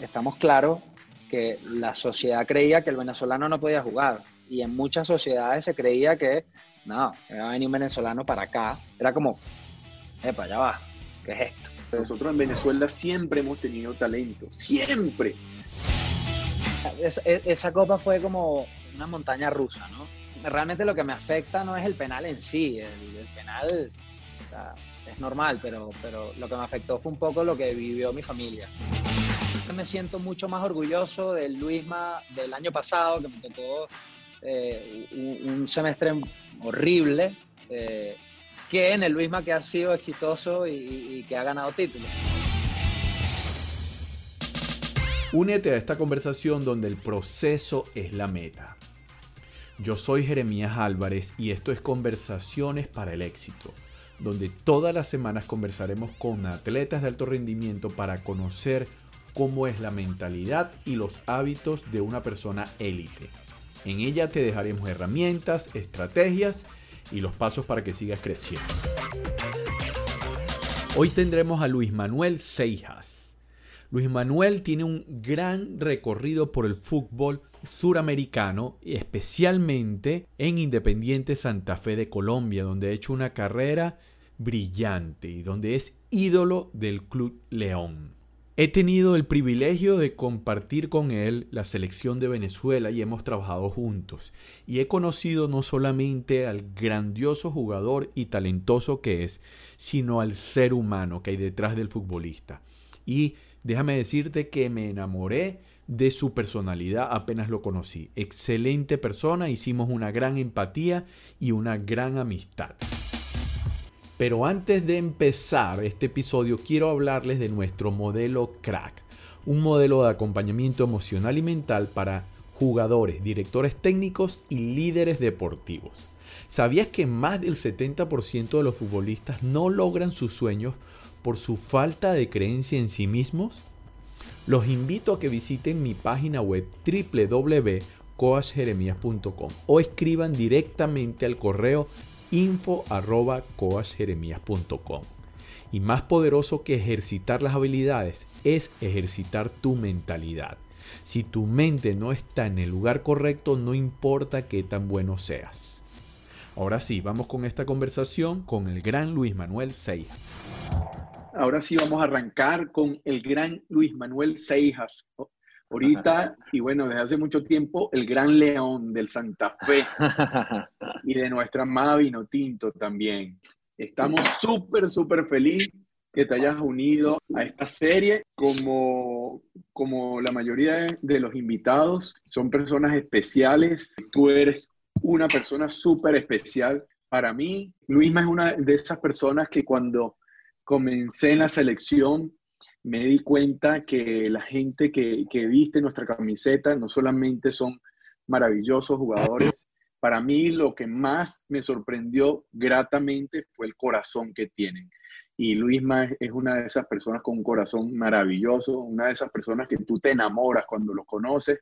estamos claros que la sociedad creía que el venezolano no podía jugar y en muchas sociedades se creía que no, va a venir un venezolano para acá. Era como, epa, ya va, ¿qué es esto? Nosotros en Venezuela siempre hemos tenido talento, siempre. esa copa fue como una montaña rusa, ¿no? Realmente lo que me afecta no es el penal en sí, el, penal es normal, pero, pero lo que me afectó fue un poco lo que vivió mi familia. Me siento mucho más orgulloso del Luisma del año pasado, que me tocó eh, un, semestre horrible, eh, que en el Luisma que ha sido exitoso y, que ha ganado títulos. Únete a esta conversación donde el proceso es la meta. Yo soy Jeremías Álvarez y esto es Conversaciones para el Éxito, donde todas las semanas conversaremos con atletas de alto rendimiento para conocer cómo es la mentalidad y los hábitos de una persona élite. En ella te dejaremos herramientas, estrategias y los pasos para que sigas creciendo. Hoy tendremos a Luis Manuel Seijas. Luis Manuel tiene un gran recorrido por el fútbol suramericano, especialmente en Independiente Santa Fe de Colombia, donde ha hecho una carrera brillante y donde es ídolo del Club León. He tenido el privilegio de compartir con él la selección de Venezuela y hemos trabajado juntos. Y he conocido no solamente al grandioso jugador y talentoso que es, sino al ser humano que hay detrás del futbolista. Y déjame decirte que me enamoré de su personalidad apenas lo conocí. Excelente persona, hicimos una gran empatía y una gran amistad. Pero antes de empezar este episodio quiero hablarles de nuestro modelo Crack, un modelo de acompañamiento emocional y mental para jugadores, directores técnicos y líderes deportivos. ¿Sabías que más del 70% de los futbolistas no logran sus sueños por su falta de creencia en sí mismos? Los invito a que visiten mi página web www.coachjeremías.com o escriban directamente al correo info arroba Y más poderoso que ejercitar las habilidades es ejercitar tu mentalidad. Si tu mente no está en el lugar correcto, no importa qué tan bueno seas. Ahora sí, vamos con esta conversación con el gran Luis Manuel Seijas. Ahora sí vamos a arrancar con el gran Luis Manuel Seijas. Ahorita, y bueno, desde hace mucho tiempo, el gran león del Santa Fe y de nuestra amada Tinto también. Estamos súper, súper feliz que te hayas unido a esta serie. Como, como la mayoría de los invitados, son personas especiales. Tú eres una persona súper especial para mí. Luisma es una de esas personas que cuando comencé en la selección me di cuenta que la gente que, viste nuestra camiseta no solamente son maravillosos jugadores, para mí lo que más me sorprendió gratamente fue el corazón que tienen. Y Luisma es una de esas personas con un corazón maravilloso, una de esas personas que tú te enamoras cuando los conoces.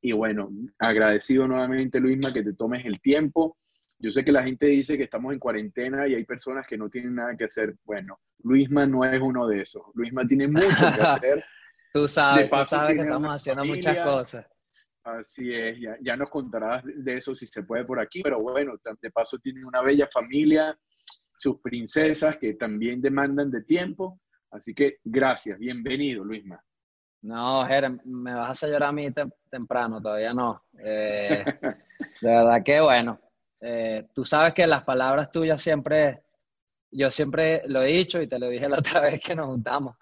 Y bueno, agradecido nuevamente Luisma que te tomes el tiempo yo sé que la gente dice que estamos en cuarentena y hay personas que no tienen nada que hacer. Bueno, Luisma no es uno de esos. Luisma tiene mucho que hacer. tú sabes, tú sabes que estamos haciendo muchas cosas. Así es, ya, ya, nos contarás de eso si se puede por aquí, pero bueno, de paso tiene una bella familia, sus princesas que también demandan de tiempo. Así que gracias, bienvenido, Luisma. No, Jerem, me vas a hacer llorar a mí temprano, todavía no. Eh, de verdad que bueno, eh, tú sabes que las palabras tuyas siempre, yo siempre lo he dicho y te lo dije la otra vez que nos juntamos,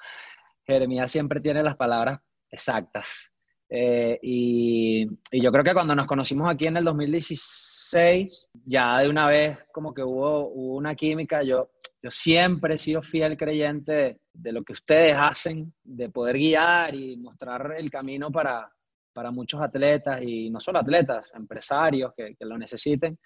Jeremías siempre tiene las palabras exactas. Eh, y, yo creo que cuando nos conocimos aquí en el 2016, ya de una vez como que hubo, una química, yo, yo siempre he sido fiel creyente de, lo que ustedes hacen, de poder guiar y mostrar el camino para, para muchos atletas y no solo atletas, empresarios que lo necesiten.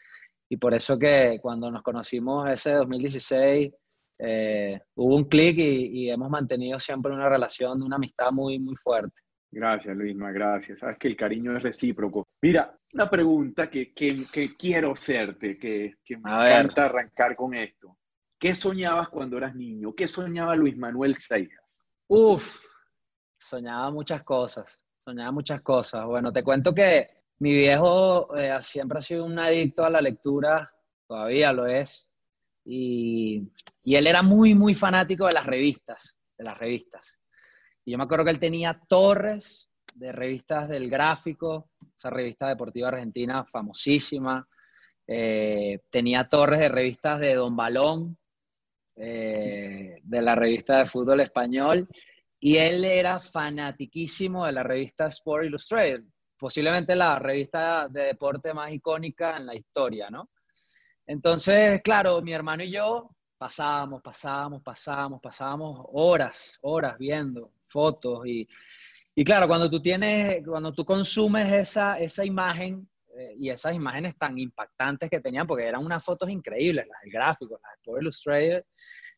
Y por eso que cuando nos conocimos ese 2016, eh, hubo un clic y, hemos mantenido siempre una relación, una amistad muy, muy fuerte. Gracias, Luisma, gracias. Sabes que el cariño es recíproco. Mira, una pregunta que, que, que quiero hacerte, que, que me encanta arrancar con esto. ¿Qué soñabas cuando eras niño? ¿Qué soñaba Luis Manuel Seijas? Uf, soñaba muchas cosas, soñaba muchas cosas. Bueno, te cuento que mi viejo eh, siempre ha sido un adicto a la lectura, todavía lo es, y, él era muy, muy fanático de las revistas, de las revistas. Y yo me acuerdo que él tenía torres de revistas del gráfico, esa revista deportiva argentina famosísima, eh, tenía torres de revistas de Don Balón, eh, de la revista de fútbol español, y él era fanatiquísimo de la revista Sport Illustrated, posiblemente la revista de deporte más icónica en la historia, ¿no? Entonces, claro, mi hermano y yo pasábamos, pasábamos, pasábamos, pasábamos horas, horas viendo fotos y, y claro, cuando tú tienes, cuando tú consumes esa, esa imagen eh, y esas imágenes tan impactantes que tenían, porque eran unas fotos increíbles, las del gráfico, las de Sport Illustrated,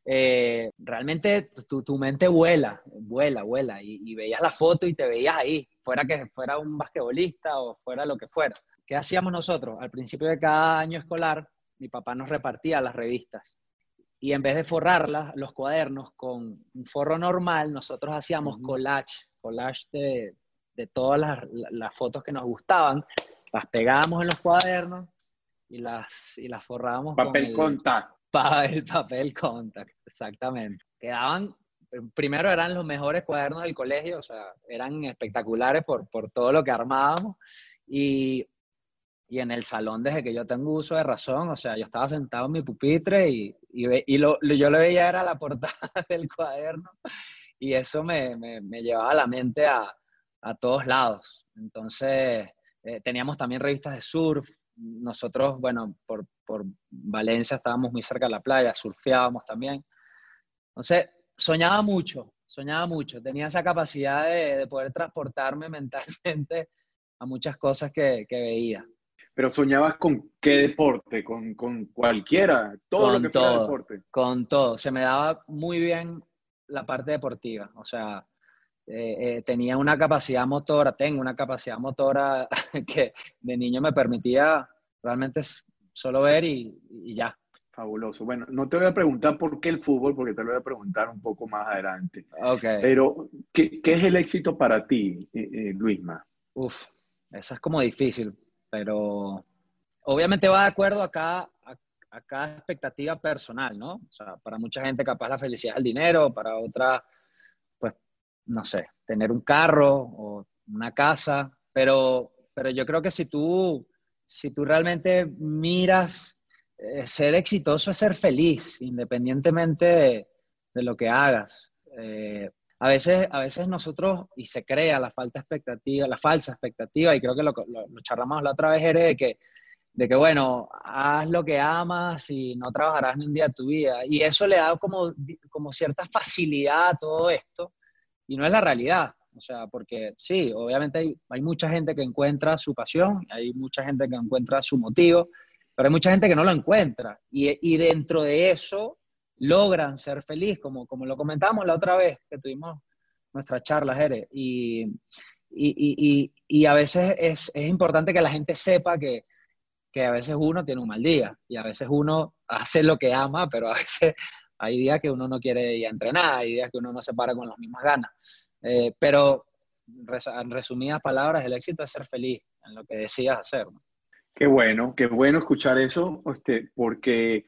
eh, realmente tu, tu, mente vuela, vuela, vuela, y, veías la foto y te veías ahí, fuera que fuera un basquetbolista o fuera lo que fuera. ¿Qué hacíamos nosotros? Al principio de cada año escolar, mi papá nos repartía las revistas. Y en vez de forrarlas, los cuadernos con un forro normal, nosotros hacíamos collage, collage de, de todas las, las, fotos que nos gustaban, las pegábamos en los cuadernos y las, y las forrábamos. Papel con contact el papel contact, exactamente. Quedaban, primero eran los mejores cuadernos del colegio, o sea, eran espectaculares por, por todo lo que armábamos. Y, y, en el salón, desde que yo tengo uso de razón, o sea, yo estaba sentado en mi pupitre y, y, y lo, yo le veía era la portada del cuaderno y eso me, me, me llevaba la mente a, a todos lados. Entonces, eh, teníamos también revistas de surf. Nosotros, bueno, por, por Valencia, estábamos muy cerca de la playa, surfeábamos también. Entonces, soñaba mucho, soñaba mucho, tenía esa capacidad de, poder transportarme mentalmente a muchas cosas que, veía. Pero soñabas con qué deporte, con, con cualquiera, todo lo que todo, deporte. Con todo, se me daba muy bien la parte deportiva, o sea, eh, eh, tenía una capacidad motora, tengo una capacidad motora que de niño me permitía realmente solo ver y, ya. Fabuloso. Bueno, no te voy a preguntar por qué el fútbol, porque te lo voy a preguntar un poco más adelante. Ok. Pero, ¿qué, qué es el éxito para ti, eh, eh, Luisma? Uf, esa es como difícil, pero obviamente va de acuerdo a cada, a, cada expectativa personal, ¿no? O sea, para mucha gente capaz la felicidad es el dinero, para otra, no sé, tener un carro o una casa, pero, pero yo creo que si tú si tú realmente miras, eh, ser exitoso es ser feliz, independientemente de, lo que hagas. Eh, a, veces, a veces nosotros, y se crea la falta expectativa, la falsa expectativa, y creo que lo, lo, charlamos la otra vez, Ere, de que, de que, bueno, haz lo que amas y no trabajarás ni un día de tu vida. Y eso le da como, como cierta facilidad a todo esto, y no es la realidad. O sea, porque sí, obviamente hay, hay, mucha gente que encuentra su pasión, hay mucha gente que encuentra su motivo, pero hay mucha gente que no lo encuentra. Y, y dentro de eso logran ser feliz, como, como lo comentamos la otra vez que tuvimos nuestra charla, Jere. Y, y, y, a veces es, es, importante que la gente sepa que, que a veces uno tiene un mal día y a veces uno hace lo que ama, pero a veces hay días que uno no quiere ir a entrenar, hay días que uno no se para con las mismas ganas. Eh, pero, en resumidas palabras, el éxito es ser feliz en lo que decidas hacer. Qué bueno, qué bueno escuchar eso, este, porque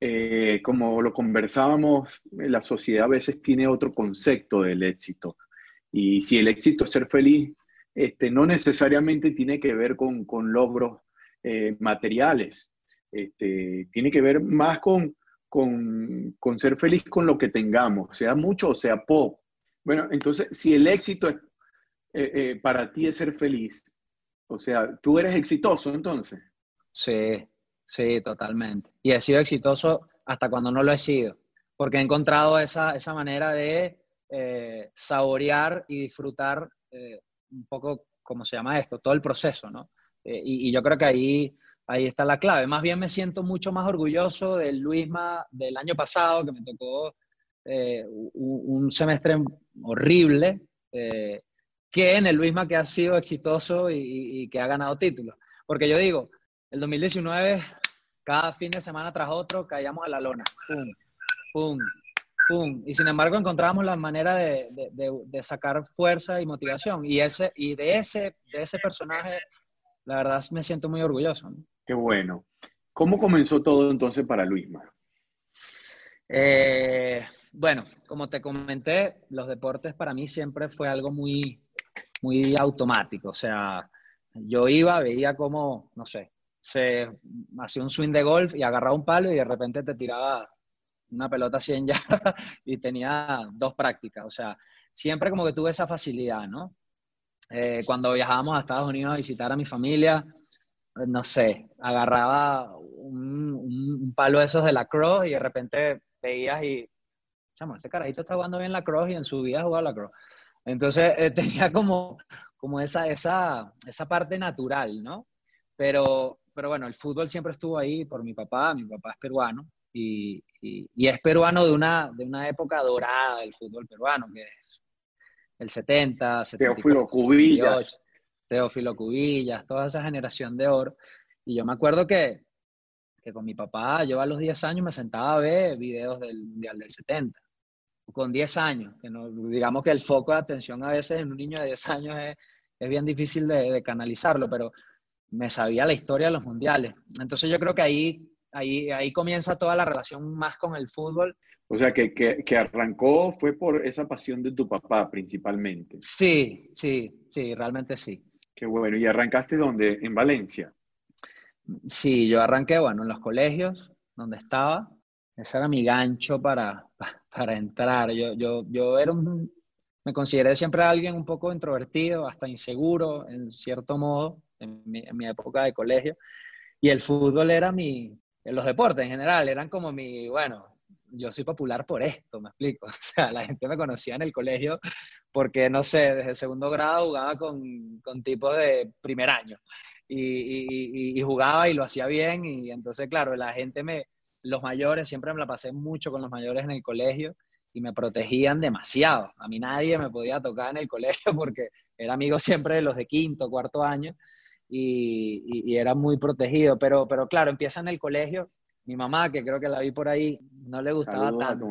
eh, como lo conversábamos, la sociedad a veces tiene otro concepto del éxito. Y si el éxito es ser feliz, este, no necesariamente tiene que ver con, con logros eh, materiales. Este, tiene que ver más con, con, con, ser feliz con lo que tengamos, sea mucho o sea poco. Bueno, entonces, si el éxito es, eh, eh, para ti es ser feliz, o sea, tú eres exitoso entonces. Sí, sí, totalmente. Y he sido exitoso hasta cuando no lo he sido, porque he encontrado esa, esa manera de eh, saborear y disfrutar un poco, ¿cómo se llama esto? Todo el proceso, ¿no? Y, yo creo que ahí, ahí está la clave. Más bien me siento mucho más orgulloso del Luisma del año pasado, que me tocó eh, un semestre horrible, eh, que en el Luisma que ha sido exitoso y, que ha ganado títulos. Porque yo digo, el 2019, cada fin de semana tras otro, caíamos a la lona. Pum, pum, ¡pum! Y sin embargo encontrábamos la manera de, de, sacar fuerza y motivación. Y, ese, y de, ese, de ese personaje, la verdad me siento muy orgulloso. Qué bueno. ¿Cómo comenzó todo entonces para Luisma? Eh, bueno, como te comenté, los deportes para mí siempre fue algo muy, muy automático. O sea, yo iba, veía como, no sé, se hacía un swing de golf y agarraba un palo y de repente te tiraba una pelota 100 yardas y tenía dos prácticas. O sea, siempre como que tuve esa facilidad, ¿no? Eh, cuando viajábamos a Estados Unidos a visitar a mi familia, no sé, agarraba un, un, palo de esos de la cross y de repente veías y, chamo, este carajito está jugando bien la cross y en su vida jugaba la cross. Entonces eh, tenía como, como esa, esa, esa parte natural, ¿no? Pero, pero bueno, el fútbol siempre estuvo ahí por mi papá, mi papá es peruano y, y, es peruano de una, de una época dorada del fútbol peruano, que es el 70, 70 Teófilo Cubillas. Teófilo Cubillas, toda esa generación de oro. Y yo me acuerdo que, que con mi papá, yo a los 10 años me sentaba a ver videos del Mundial del 70. Con 10 años, que no, digamos que el foco de atención a veces en un niño de 10 años es, es bien difícil de, de, canalizarlo, pero me sabía la historia de los mundiales. Entonces yo creo que ahí, ahí, ahí comienza toda la relación más con el fútbol. O sea, que, que, que, arrancó fue por esa pasión de tu papá principalmente. Sí, sí, sí, realmente sí. Bueno. ¿Y arrancaste dónde? ¿En Valencia? Sí, yo arranqué, bueno, en los colegios donde estaba. Ese era mi gancho para, para entrar. Yo, yo, yo era un, me consideré siempre alguien un poco introvertido, hasta inseguro, en cierto modo en mi, época de colegio. Y el fútbol era mi, los deportes en general, eran como mi, bueno, yo soy popular por esto, me explico. O sea, la gente me conocía en el colegio porque, no sé, desde segundo grado jugaba con, con tipos de primer año y, jugaba y lo hacía bien. Y entonces, claro, la gente me, los mayores, siempre me la pasé mucho con los mayores en el colegio y me protegían demasiado. A mí nadie me podía tocar en el colegio porque era amigo siempre de los de quinto, cuarto año y, era muy protegido. Pero, pero claro, empieza en el colegio. Mi mamá, que creo que la vi por ahí, no le gustaba tanto.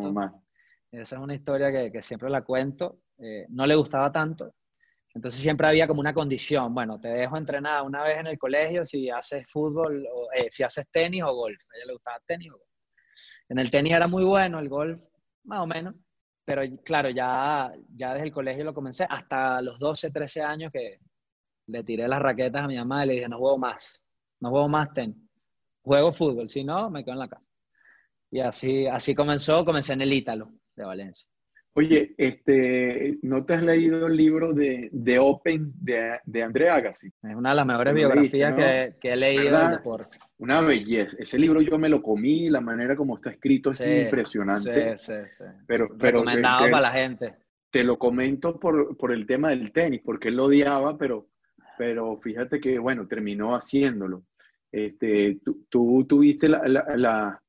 Esa es una historia que, que siempre la cuento. Eh, no le gustaba tanto. Entonces siempre había como una condición. Bueno, te dejo entrenar una vez en el colegio si haces fútbol, o, eh, si haces tenis o golf. A ella le gustaba tenis o golf. En el tenis era muy bueno, el golf más o menos. Pero claro, ya, ya desde el colegio lo comencé hasta los 12, 13 años que, le tiré las raquetas a mi mamá y le dije, no juego más, no juego más tenis, juego fútbol, si no, me quedo en la casa. Y así, así comenzó, comencé en el Ítalo de Valencia. Oye, este, ¿no te has leído el libro de, de Open de, de André Agassi? Es una de las mejores biografías que, que, he leído del deporte. Una belleza. Ese libro yo me lo comí, la manera como está escrito es impresionante. Sí, sí, sí. Pero, Recomendado para la gente. Te lo comento por, por el tema del tenis, porque él lo odiaba, pero pero fíjate que, bueno, terminó haciéndolo. Este, tú, tuviste la, la,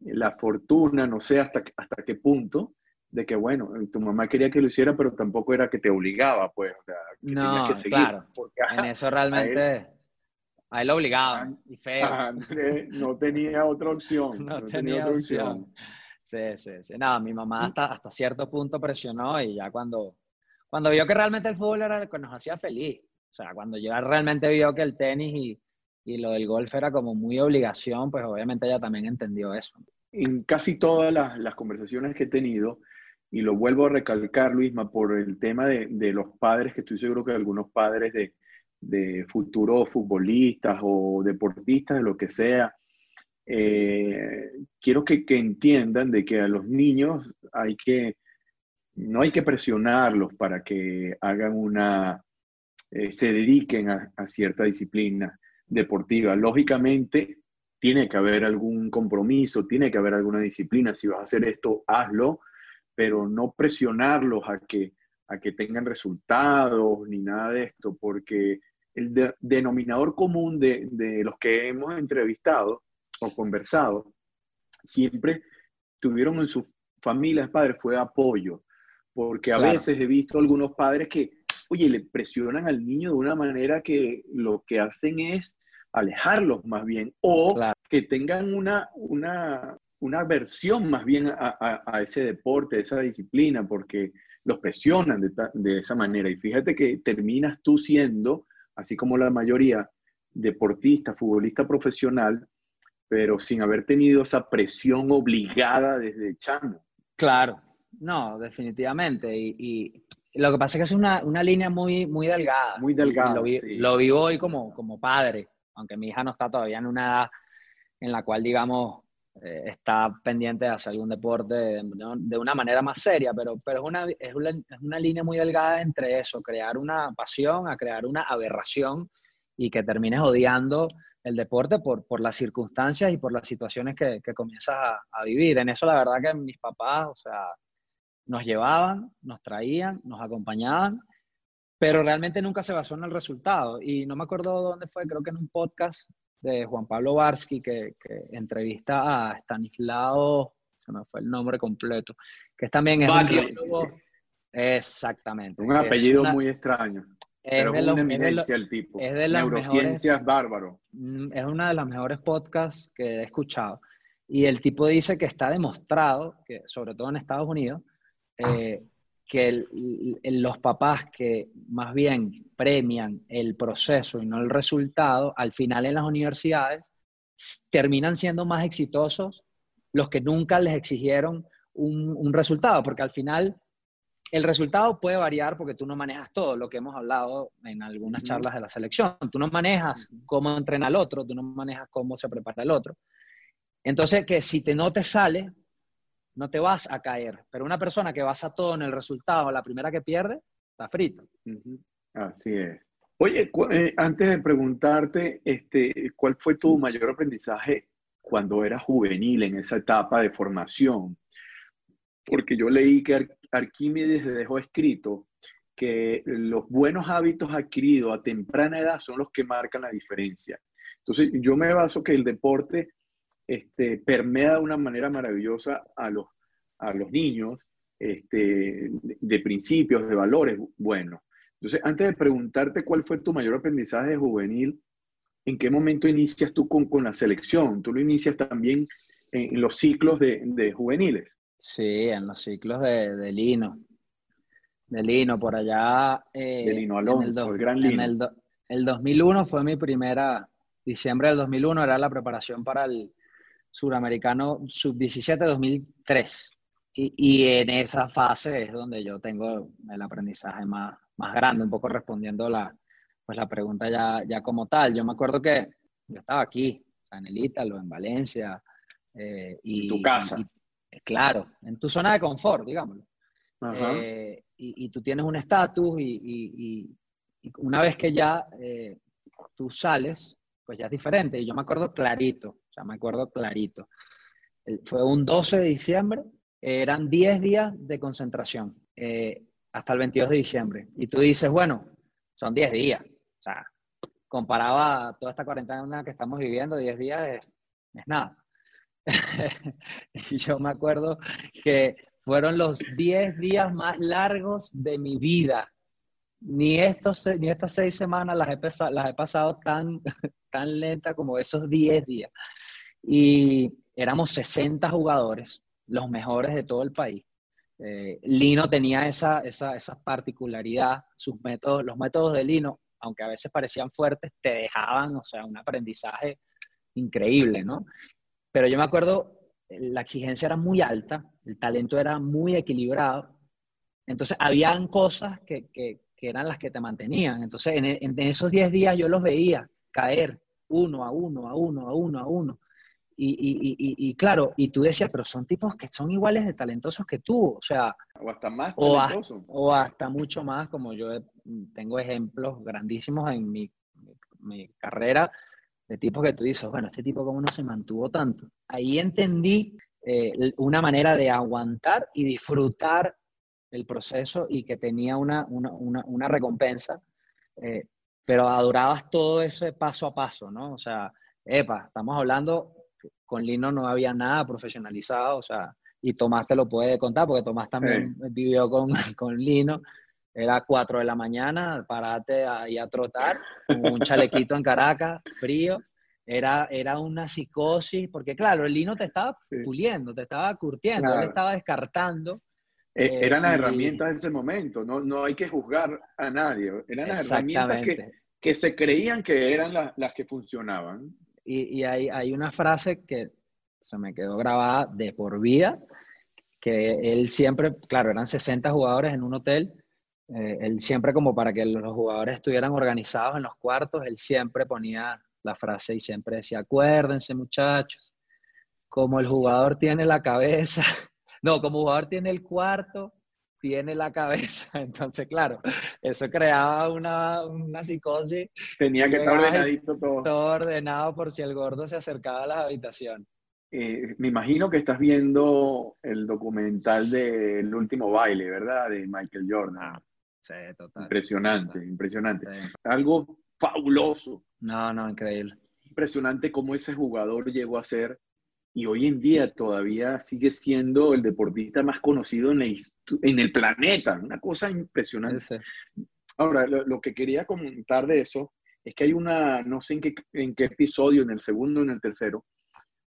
la, fortuna, no sé hasta, hasta qué punto, de que, bueno, tu mamá quería que lo hiciera, pero tampoco era que te obligaba, pues. O sea, que no, que seguir, claro. en eso realmente... A él, lo obligaban, y feo. no tenía otra opción. No, tenía, otra opción. Sí, sí, sí. Nada, mi mamá hasta, hasta cierto punto presionó y ya cuando, cuando vio que realmente el fútbol era lo que nos hacía feliz, o sea, cuando yo realmente vio que el tenis y, y lo del golf era como muy obligación, pues obviamente ella también entendió eso. En casi todas las, las conversaciones que he tenido, y lo vuelvo a recalcar, Luisma, por el tema de, de los padres, que estoy seguro que algunos padres de, de futuros futbolistas o deportistas, de lo que sea, eh, quiero que, que, entiendan de que a los niños hay que, no hay que presionarlos para que hagan una, eh, se dediquen a, cierta disciplina deportiva. Lógicamente, tiene que haber algún compromiso, tiene que haber alguna disciplina. Si vas a hacer esto, hazlo, pero no presionarlos a que, a que tengan resultados ni nada de esto, porque el denominador común de, los que hemos entrevistado o conversado siempre tuvieron en sus familias padres fue apoyo, porque a veces he visto algunos padres que oye, le presionan al niño de una manera que lo que hacen es alejarlos más bien, o que tengan una, una, una aversión más bien a, ese deporte, a esa disciplina, porque los presionan de, de, esa manera. Y fíjate que terminas tú siendo, así como la mayoría, deportista, futbolista profesional, pero sin haber tenido esa presión obligada desde chamo. Claro, no, definitivamente. Y, lo que pasa es que es una, una línea muy, muy delgada. Muy delgada. Lo, lo, vivo hoy como, como padre, aunque mi hija no está todavía en una edad en la cual, digamos, eh, está pendiente de hacer algún deporte de, una manera más seria, pero, pero es, una, es, una, es, una, línea muy delgada entre eso, crear una pasión a crear una aberración y que termines odiando el deporte por, por las circunstancias y por las situaciones que, que comienzas a, a, vivir. En eso la verdad que mis papás, o sea, nos llevaban, nos traían, nos acompañaban, pero realmente nunca se basó en el resultado. Y no me acuerdo dónde fue, creo que en un podcast de Juan Pablo Barsky que, entrevista a Stanislao, se me fue el nombre completo, que también es un Exactamente. Un apellido muy extraño. Es pero de una eminencia el tipo. Es de las Neurociencias bárbaro. Mm, es una de las mejores podcasts que he escuchado. Y el tipo dice que está demostrado, que sobre todo en Estados Unidos, eh, que los papás que más bien premian el proceso y no el resultado, al final en las universidades terminan siendo más exitosos los que nunca les exigieron un, resultado, porque al final el resultado puede variar porque tú no manejas todo, lo que hemos hablado en algunas charlas de la selección. Tú no manejas cómo entrena el otro, tú no manejas cómo se prepara el otro. Entonces, que si te no te sale, no te vas a caer. Pero una persona que basa todo en el resultado, la primera que pierde, está frito. Así es. Oye, eh, antes de preguntarte, este, ¿cuál fue tu mayor aprendizaje cuando eras juvenil en esa etapa de formación? Porque yo leí que Arquímedes dejó escrito que los buenos hábitos adquiridos a temprana edad son los que marcan la diferencia. Entonces, yo me baso que el deporte este, permea de una manera maravillosa a los, a los niños este, de, principios, de valores buenos. Entonces, antes de preguntarte cuál fue tu mayor aprendizaje juvenil, ¿en qué momento inicias tú con, con la selección? ¿Tú lo inicias también en, los ciclos de, de, juveniles? Sí, en los ciclos de, de Lino. De Lino, por allá. Eh, de Lino Alonso, el, gran Lino. el, el 2001 fue mi primera, diciembre del 2001 era la preparación para el, suramericano sub-17 2003. Y, y, en esa fase es donde yo tengo el aprendizaje más, más grande, un poco respondiendo la, pues la pregunta ya, ya como tal. Yo me acuerdo que yo estaba aquí, en el Ítalo, en Valencia. Eh, y, tu casa. claro, en tu zona de confort, digámoslo. Eh, y, y, tú tienes un estatus y, una vez que ya eh, tú sales, pues ya es diferente. Y yo me acuerdo clarito, o sea, me acuerdo clarito. Fue un 12 de diciembre, eran 10 días de concentración eh, hasta el 22 de diciembre. Y tú dices, bueno, son 10 días. O sea, comparado a toda esta cuarentena que estamos viviendo, 10 días es, es nada. y yo me acuerdo que fueron los 10 días más largos de mi vida. Ni, estos, ni estas seis semanas las he, las he pasado tan, tan lenta como esos 10 días. Y éramos 60 jugadores, los mejores de todo el país. Eh, Lino tenía esa, esa, esa, particularidad, sus métodos, los métodos de Lino, aunque a veces parecían fuertes, te dejaban, o sea, un aprendizaje increíble, ¿no? Pero yo me acuerdo, la exigencia era muy alta, el talento era muy equilibrado, entonces habían cosas que, que eran las que te mantenían. Entonces, en, en esos 10 días yo los veía caer uno a uno, a uno, a uno, a uno. Y, y, y, y, claro, y tú decías, pero son tipos que son iguales de talentosos que tú, o sea... O hasta más talentosos. O, hasta mucho más, como yo tengo ejemplos grandísimos en mi, mi, carrera de tipos que tú dices, bueno, este tipo cómo no se mantuvo tanto. Ahí entendí eh, una manera de aguantar y disfrutar el proceso y que tenía una, una, una, una recompensa eh, pero adorabas todo ese paso a paso, ¿no? O sea, epa, estamos hablando, con Lino no había nada profesionalizado, o sea, y Tomás te lo puede contar, porque Tomás también vivió con, con Lino, era 4 de la mañana, parate ahí a trotar, un chalequito en Caracas, frío, era, era una psicosis, porque claro, el lino te estaba puliendo, te estaba curtiendo, él estaba descartando. E, eh, eran las herramientas de ese momento, no, no hay que juzgar a nadie, eran las herramientas que, que, se creían que eran las que funcionaban. Y, y hay, hay una frase que se me quedó grabada de por vida, que él siempre, claro, eran 60 jugadores en un hotel, eh, él siempre como para que los jugadores estuvieran organizados en los cuartos, él siempre ponía la frase y siempre decía, acuérdense muchachos, como el jugador tiene la cabeza, no, como jugador tiene el cuarto, tiene la cabeza. Entonces, claro, eso creaba una, una psicosis. Tenía que estar ordenadito todo. Todo ordenado por si el gordo se acercaba a la habitación. Eh, me imagino que estás viendo el documental del último baile, ¿verdad? De Michael Jordan. Ah, sí, total. Impresionante, impresionante. Algo fabuloso. No, no, increíble. Impresionante cómo ese jugador llegó a ser y hoy en día todavía sigue siendo el deportista más conocido en, en el planeta. Una cosa impresionante. Ahora, lo, que quería comentar de eso es que hay una, no sé en qué, en qué episodio, en el segundo o en el tercero,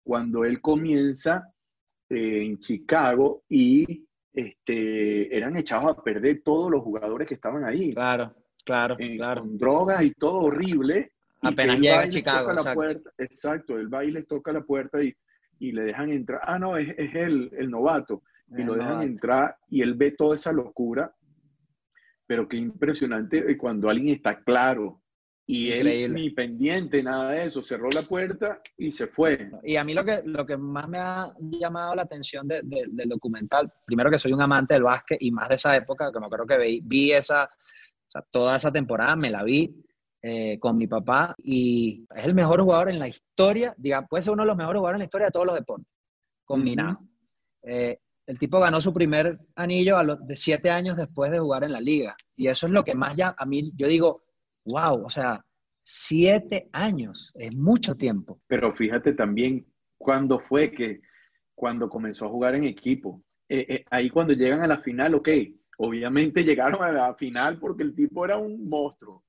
cuando él comienza eh, en Chicago y este, eran echados a perder todos los jugadores que estaban ahí. Claro. Claro, eh, claro. Con drogas y todo horrible. Apenas llega a Chicago. Exacto. exacto, el baile toca la puerta y, y le dejan entrar. Ah, no, es, es el, el, novato. Y lo dejan entrar y él ve toda esa locura. Pero qué impresionante cuando alguien está claro y él ni pendiente, nada de eso, cerró la puerta y se fue. Y a mí lo que, lo que más me ha llamado la atención del documental, primero que soy un amante del básquet y más de esa época, que me acuerdo que vi, vi esa, o sea, toda esa temporada me la vi eh, con mi papá y es el mejor jugador en la historia, diga, puede ser uno de los mejores jugadores en la historia de todos los deportes, combinado. Eh, el tipo ganó su primer anillo a los de siete años después de jugar en la liga. Y eso es lo que más ya, a mí, yo digo, wow, o sea, siete años, es mucho tiempo. Pero fíjate también cuándo fue que, cuando comenzó a jugar en equipo. Eh, ahí cuando llegan a la final, ok, Obviamente llegaron a la final porque el tipo era un monstruo,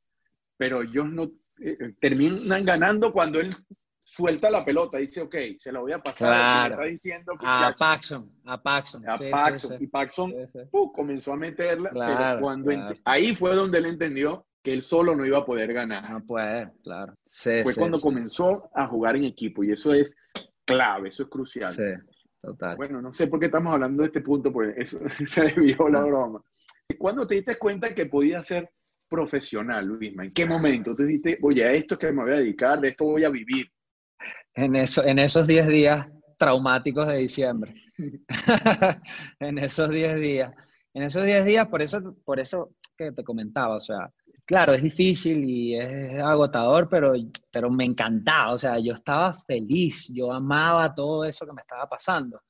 pero ellos no eh, eh, terminan ganando cuando él suelta la pelota, dice, ok, se la voy a pasar. Está diciendo a Paxson, a Paxson. A Paxson. Y Paxson uh, comenzó a meterla, pero cuando ahí fue donde él entendió que él solo no iba a poder ganar. No puede, claro. fue cuando comenzó a jugar en equipo y eso es clave, eso es crucial. Sí. Total. Bueno, no sé por qué estamos hablando de este punto, pues eso se desvió la broma. ¿Cuándo te diste cuenta que podías ser profesional, Luisma? ¿En qué momento te diste, oye, a esto es que me voy a dedicar, de esto voy a vivir? En, eso, en esos 10 días traumáticos de diciembre. en esos 10 días. En esos 10 días, por eso, por eso que te comentaba, o sea, claro, es difícil y es agotador, pero, pero me encantaba, o sea, yo estaba feliz, yo amaba todo eso que me estaba pasando.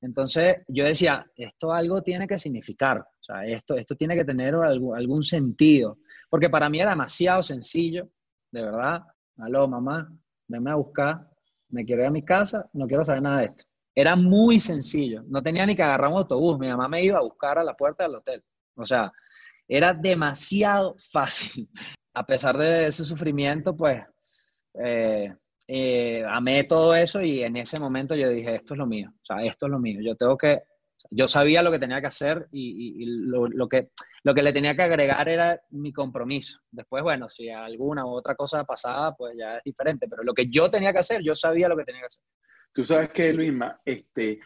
Entonces yo decía, esto algo tiene que significar, o sea, esto, esto tiene que tener algún, algún sentido, porque para mí era demasiado sencillo, de verdad, aló mamá, venme a buscar, me quiero ir a mi casa, no quiero saber nada de esto. Era muy sencillo, no tenía ni que agarrar un autobús, mi mamá me iba a buscar a la puerta del hotel. O sea, era demasiado fácil. A pesar de ese sufrimiento, pues eh, eh, amé todo eso y en ese momento yo dije, esto es lo mío, o sea, esto es lo mío. Yo tengo que, yo sabía lo que tenía que hacer y, lo, que, lo que le tenía que agregar era mi compromiso. Después, bueno, si alguna u otra cosa pasaba, pues ya es diferente, pero lo que yo tenía que hacer, yo sabía lo que tenía que hacer. Tú sabes que, Luisma, este,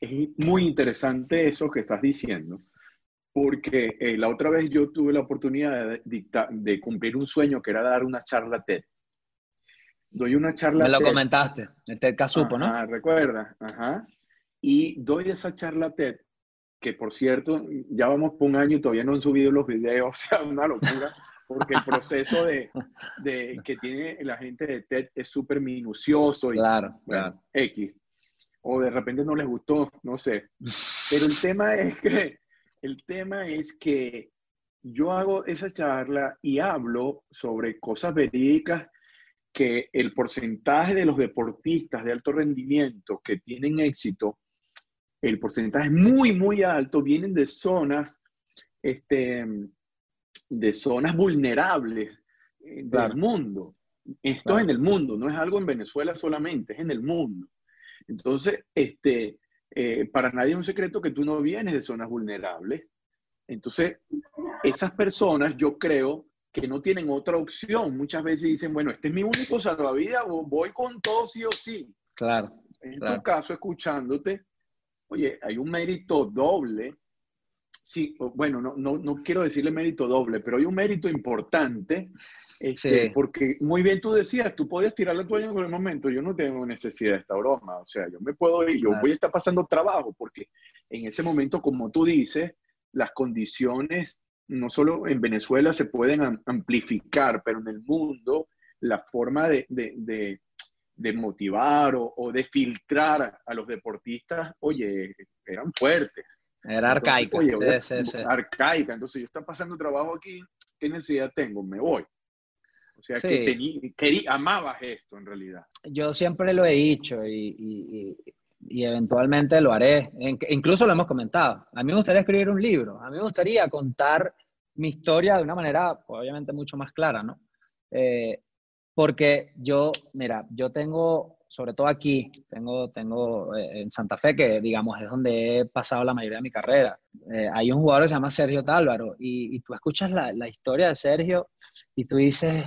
es muy interesante eso que estás diciendo, porque eh, la otra vez yo tuve la oportunidad de, de, cumplir un sueño que era dar una charla TED. Doy una charla Me lo comentaste, el TED Casupo, ¿no? recuerda, ajá. Y doy esa charla TED, que por cierto, ya vamos por un año y todavía no han subido los videos, o sea, una locura, porque el proceso de, de que tiene la gente de TED es súper minucioso y, claro, claro. X. O de repente no les gustó, no sé. Pero el tema es que el tema es que yo hago esa charla y hablo sobre cosas verídicas que el porcentaje de los deportistas de alto rendimiento que tienen éxito, el porcentaje muy, muy alto, vienen de zonas, este, de zonas vulnerables eh, del mundo. Esto es en el mundo, no es algo en Venezuela solamente, es en el mundo. Entonces, este, eh, para nadie es un secreto que tú no vienes de zonas vulnerables. Entonces, esas personas yo creo que no tienen otra opción. Muchas veces dicen, bueno, este es mi único salvavidas voy con todo sí o sí. Claro. En tu caso, escuchándote, oye, hay un mérito doble. Sí, bueno, no, no, no quiero decirle mérito doble, pero hay un mérito importante, este, porque muy bien tú decías, tú podías tirar la toalla en el momento, yo no tengo necesidad de esta broma, o sea, yo me puedo ir, yo voy a estar pasando trabajo, porque en ese momento, como tú dices, las condiciones no solo en Venezuela se pueden amplificar, pero en el mundo la forma de, motivar o, de filtrar a los deportistas, oye, eran fuertes. Era arcaica. Oye, arcaica. Entonces yo estoy pasando trabajo aquí, ¿qué necesidad tengo? Me voy. O sea, que quería, amabas esto en realidad. Yo siempre lo he dicho y, y eventualmente lo haré. incluso lo hemos comentado. A mí me gustaría escribir un libro. A mí me gustaría contar mi historia de una manera, obviamente, mucho más clara, ¿no? Eh, porque yo, mira, yo tengo, sobre todo aquí, tengo, tengo eh, en Santa Fe, que digamos es donde he pasado la mayoría de mi carrera. Eh, hay un jugador que se llama Sergio Tálvaro y, tú escuchas la, la, historia de Sergio y tú dices,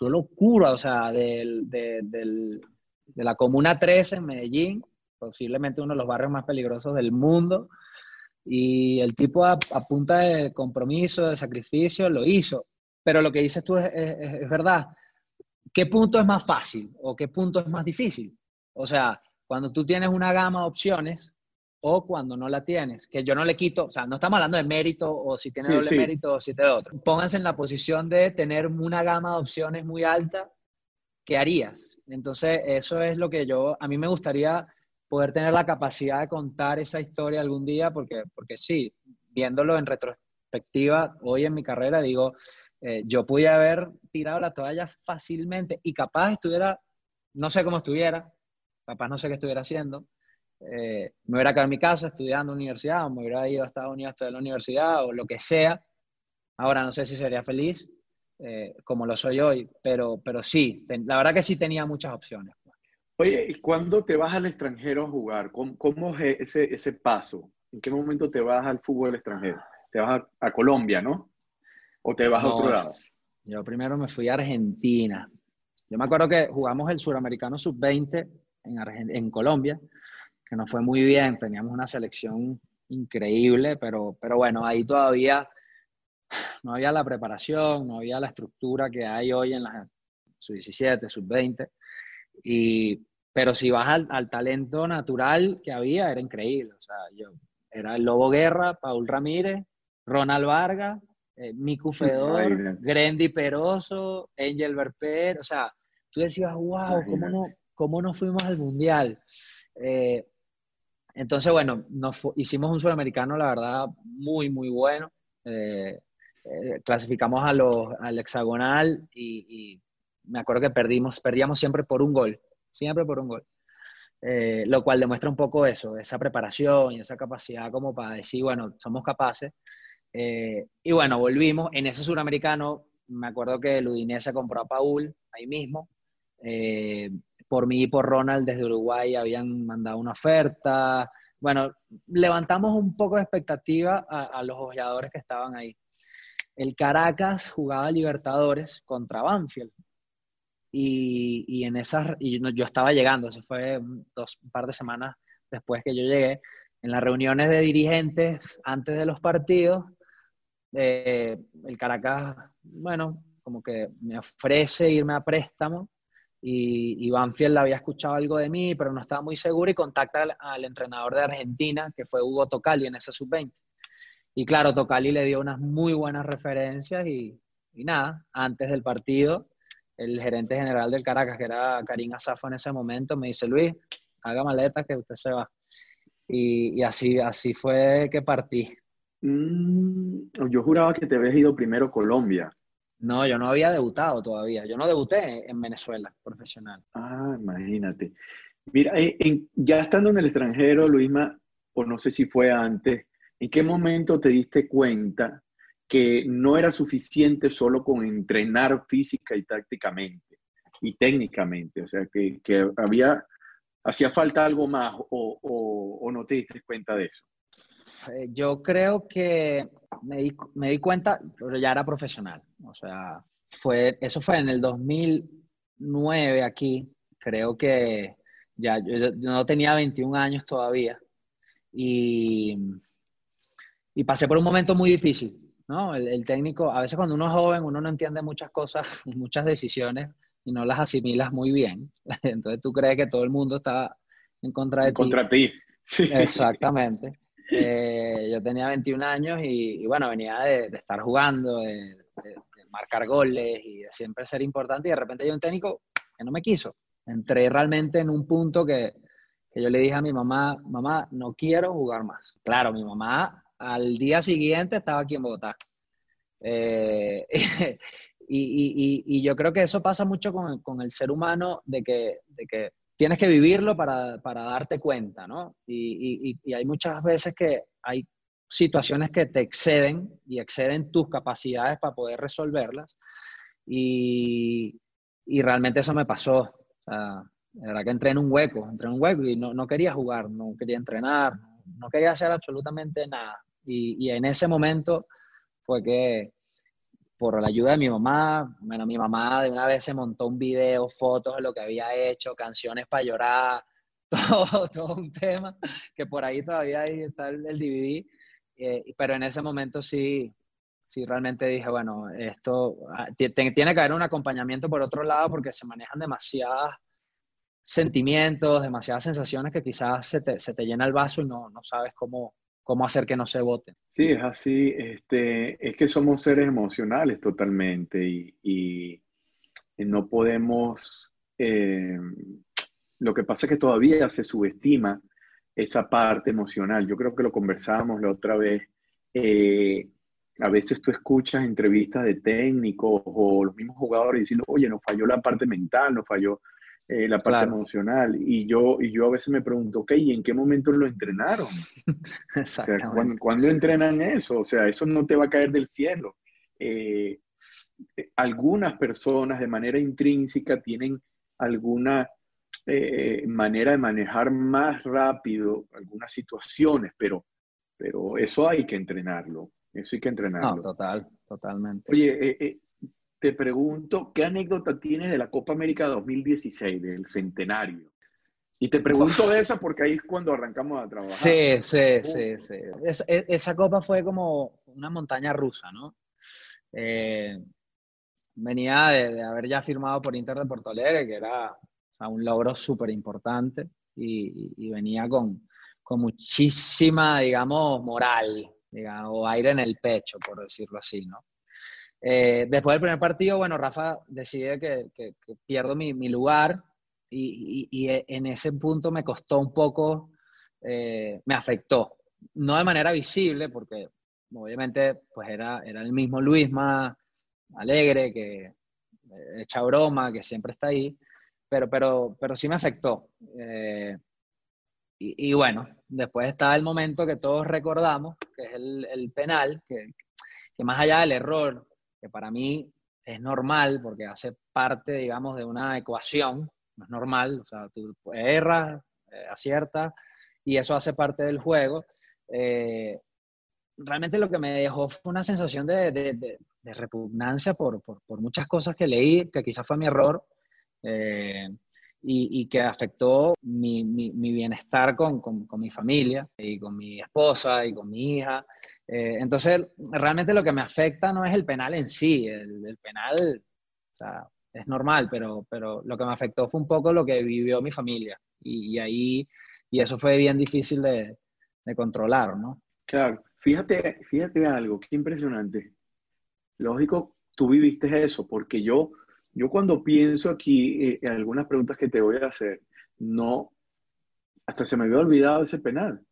qué locura, o sea, del, del, de la Comuna 13 en Medellín, posiblemente uno de los barrios más peligrosos del mundo. Y el tipo a, punta de compromiso, de sacrificio, lo hizo. Pero lo que dices tú es, es, verdad. ¿Qué punto es más fácil o qué punto es más difícil? O sea, cuando tú tienes una gama de opciones o cuando no la tienes, que yo no le quito, o sea, no estamos hablando de mérito o si tiene doble mérito o si tiene otro. Pónganse en la posición de tener una gama de opciones muy alta, ¿qué harías? Entonces, eso es lo que yo, a mí me gustaría poder tener la capacidad de contar esa historia algún día, porque, porque sí, viéndolo en retrospectiva, hoy en mi carrera digo, eh, yo pude haber tirado la toalla fácilmente y capaz estuviera, no sé cómo estuviera, capaz no sé qué estuviera haciendo, eh, me hubiera quedado en mi casa estudiando universidad, o me hubiera ido a Estados Unidos a estudiar la universidad, o lo que sea. Ahora no sé si sería feliz, eh, como lo soy hoy, pero, pero sí, la verdad que sí tenía muchas opciones. Oye, ¿y cuándo te vas al extranjero a jugar? ¿Cómo, es ese, ese, paso? ¿En qué momento te vas al fútbol extranjero? ¿Te vas a, Colombia, no? ¿O te vas a otro lado? Yo primero me fui a Argentina. Yo me acuerdo que jugamos el Suramericano Sub-20 en, en Colombia, que nos fue muy bien. Teníamos una selección increíble, pero, pero bueno, ahí todavía no había la preparación, no había la estructura que hay hoy en la Sub-17, Sub-20. Y, pero si vas al, talento natural que había, era increíble. O sea, yo, era el Lobo Guerra, Paul Ramírez, Ronald Vargas, eh, Miku Fedor, Grendy Peroso, Angel Berper. O sea, tú decías, wow, ¿cómo no, ¿cómo no fuimos al Mundial? Eh, entonces, bueno, nos hicimos un sudamericano, la verdad, muy, muy bueno. Eh, clasificamos a los, al hexagonal y, y, me acuerdo que perdimos, perdíamos siempre por un gol siempre por un gol. Eh, lo cual demuestra un poco eso, esa preparación y esa capacidad como para decir, bueno, somos capaces. Eh, y bueno, volvimos. En ese suramericano, me acuerdo que el Udinese compró a Paul ahí mismo. Eh, por mí y por Ronald desde Uruguay habían mandado una oferta. Bueno, levantamos un poco de expectativa a, a los jugadores que estaban ahí. El Caracas jugaba Libertadores contra Banfield y, en esas, y yo estaba llegando, eso fue dos, un par de semanas después que yo llegué, en las reuniones de dirigentes antes de los partidos, eh, el Caracas, bueno, como que me ofrece irme a préstamo y, y Banfield había escuchado algo de mí, pero no estaba muy seguro y contacta al, entrenador de Argentina, que fue Hugo Tocali en ese sub-20. Y claro, Tocali le dio unas muy buenas referencias y, y nada, antes del partido el gerente general del Caracas, que era Karim Asafo en ese momento, me dice, Luis, haga maleta que usted se va. Y, así, así fue que partí. Mm, yo juraba que te habías ido primero a Colombia. No, yo no había debutado todavía. Yo no debuté en Venezuela profesional. Ah, imagínate. Mira, ya estando en el extranjero, Luisma, o no sé si fue antes, ¿en qué momento te diste cuenta que no era suficiente solo con entrenar física y tácticamente, y técnicamente. O sea, que, que había, hacía falta algo más o, o, no te diste cuenta de eso. Eh, yo creo que me di, me di, cuenta, pero ya era profesional. O sea, fue, eso fue en el 2009 aquí. Creo que ya yo, no tenía 21 años todavía. Y, y pasé por un momento muy difícil. ¿no? El, el, técnico, a veces cuando uno es joven, uno no entiende muchas cosas, muchas decisiones y no las asimilas muy bien. Entonces tú crees que todo el mundo está en contra de ti. Contra ti, sí. Exactamente. Eh, yo tenía 21 años y, bueno, venía de, estar jugando, de, marcar goles y de siempre ser importante y de repente hay un técnico que no me quiso. Entré realmente en un punto que, que yo le dije a mi mamá, mamá, no quiero jugar más. Claro, mi mamá al día siguiente estaba aquí en Bogotá. Eh, Y, y, y, yo creo que eso pasa mucho con, con el ser humano, de que, de que tienes que vivirlo para, para darte cuenta, ¿no? Y, y, hay muchas veces que hay situaciones que te exceden y exceden tus capacidades para poder resolverlas. Y, realmente eso me pasó. O sea, la verdad que entré en un hueco, entré en un hueco y no, no quería jugar, no quería entrenar, no quería hacer absolutamente nada. Y, y en ese momento fue que por la ayuda de mi mamá, bueno, mi mamá de una vez se montó un video, fotos de lo que había hecho, canciones para llorar, todo, todo un tema, que por ahí todavía ahí está el, DVD, eh, pero en ese momento sí, sí realmente dije, bueno, esto ah, tiene que haber un acompañamiento por otro lado porque se manejan demasiados sentimientos, demasiadas sensaciones que quizás se te, se te llena el vaso y no, no sabes cómo, cómo hacer que no se voten. Sí, es así. Este, es que somos seres emocionales totalmente y, no podemos... Eh, lo que pasa es que todavía se subestima esa parte emocional. Yo creo que lo conversábamos la otra vez. Eh, a veces tú escuchas entrevistas de técnicos o los mismos jugadores diciendo, oye, nos falló la parte mental, nos falló eh, la parte emocional. Y yo, y yo a veces me pregunto, ok, ¿y en qué momento lo entrenaron? o sea, ¿cuándo, entrenan eso? O sea, eso no te va a caer del cielo. Eh, algunas personas de manera intrínseca tienen alguna eh, manera de manejar más rápido algunas situaciones, pero, pero eso hay que entrenarlo. Eso hay que entrenarlo. No, total, totalmente. Oye, te pregunto, ¿qué anécdota tienes de la Copa América 2016, del centenario? Y te pregunto de esa porque ahí es cuando arrancamos a trabajar. Sí, sí, sí, sí. E, esa copa fue como una montaña rusa, ¿no? Eh, venía de, haber ya firmado por Inter de Porto Alegre, que era un logro súper importante, y, venía con, con muchísima, digamos, moral, digamos, o aire en el pecho, por decirlo así, ¿no? Eh, después del primer partido, bueno, Rafa decide que, pierdo mi, lugar y, en ese punto me costó un poco, eh, me afectó. No de manera visible, porque obviamente pues era, era el mismo Luisma, alegre, que eh, echa broma, que siempre está ahí, pero, pero, pero sí me afectó. y, bueno, después está el momento que todos recordamos, que es el, penal, que, que más allá del error que para mí es normal porque hace parte, digamos, de una ecuación, no es normal, o sea, tú erras, eh, aciertas, y eso hace parte del juego. Eh, realmente lo que me dejó fue una sensación de, de, repugnancia por, por, muchas cosas que leí, que quizás fue mi error, eh, y, y, que afectó mi, mi, bienestar con, con, mi familia y con mi esposa y con mi hija. Eh, entonces, realmente lo que me afecta no es el penal en sí, el, penal es normal, pero, pero lo que me afectó fue un poco lo que vivió mi familia y, ahí, y eso fue bien difícil de, controlar, ¿no? Claro, fíjate, fíjate algo, qué impresionante. Lógico, tú viviste eso, porque yo, yo cuando pienso aquí eh, en algunas preguntas que te voy a hacer, no, hasta se me había olvidado ese penal.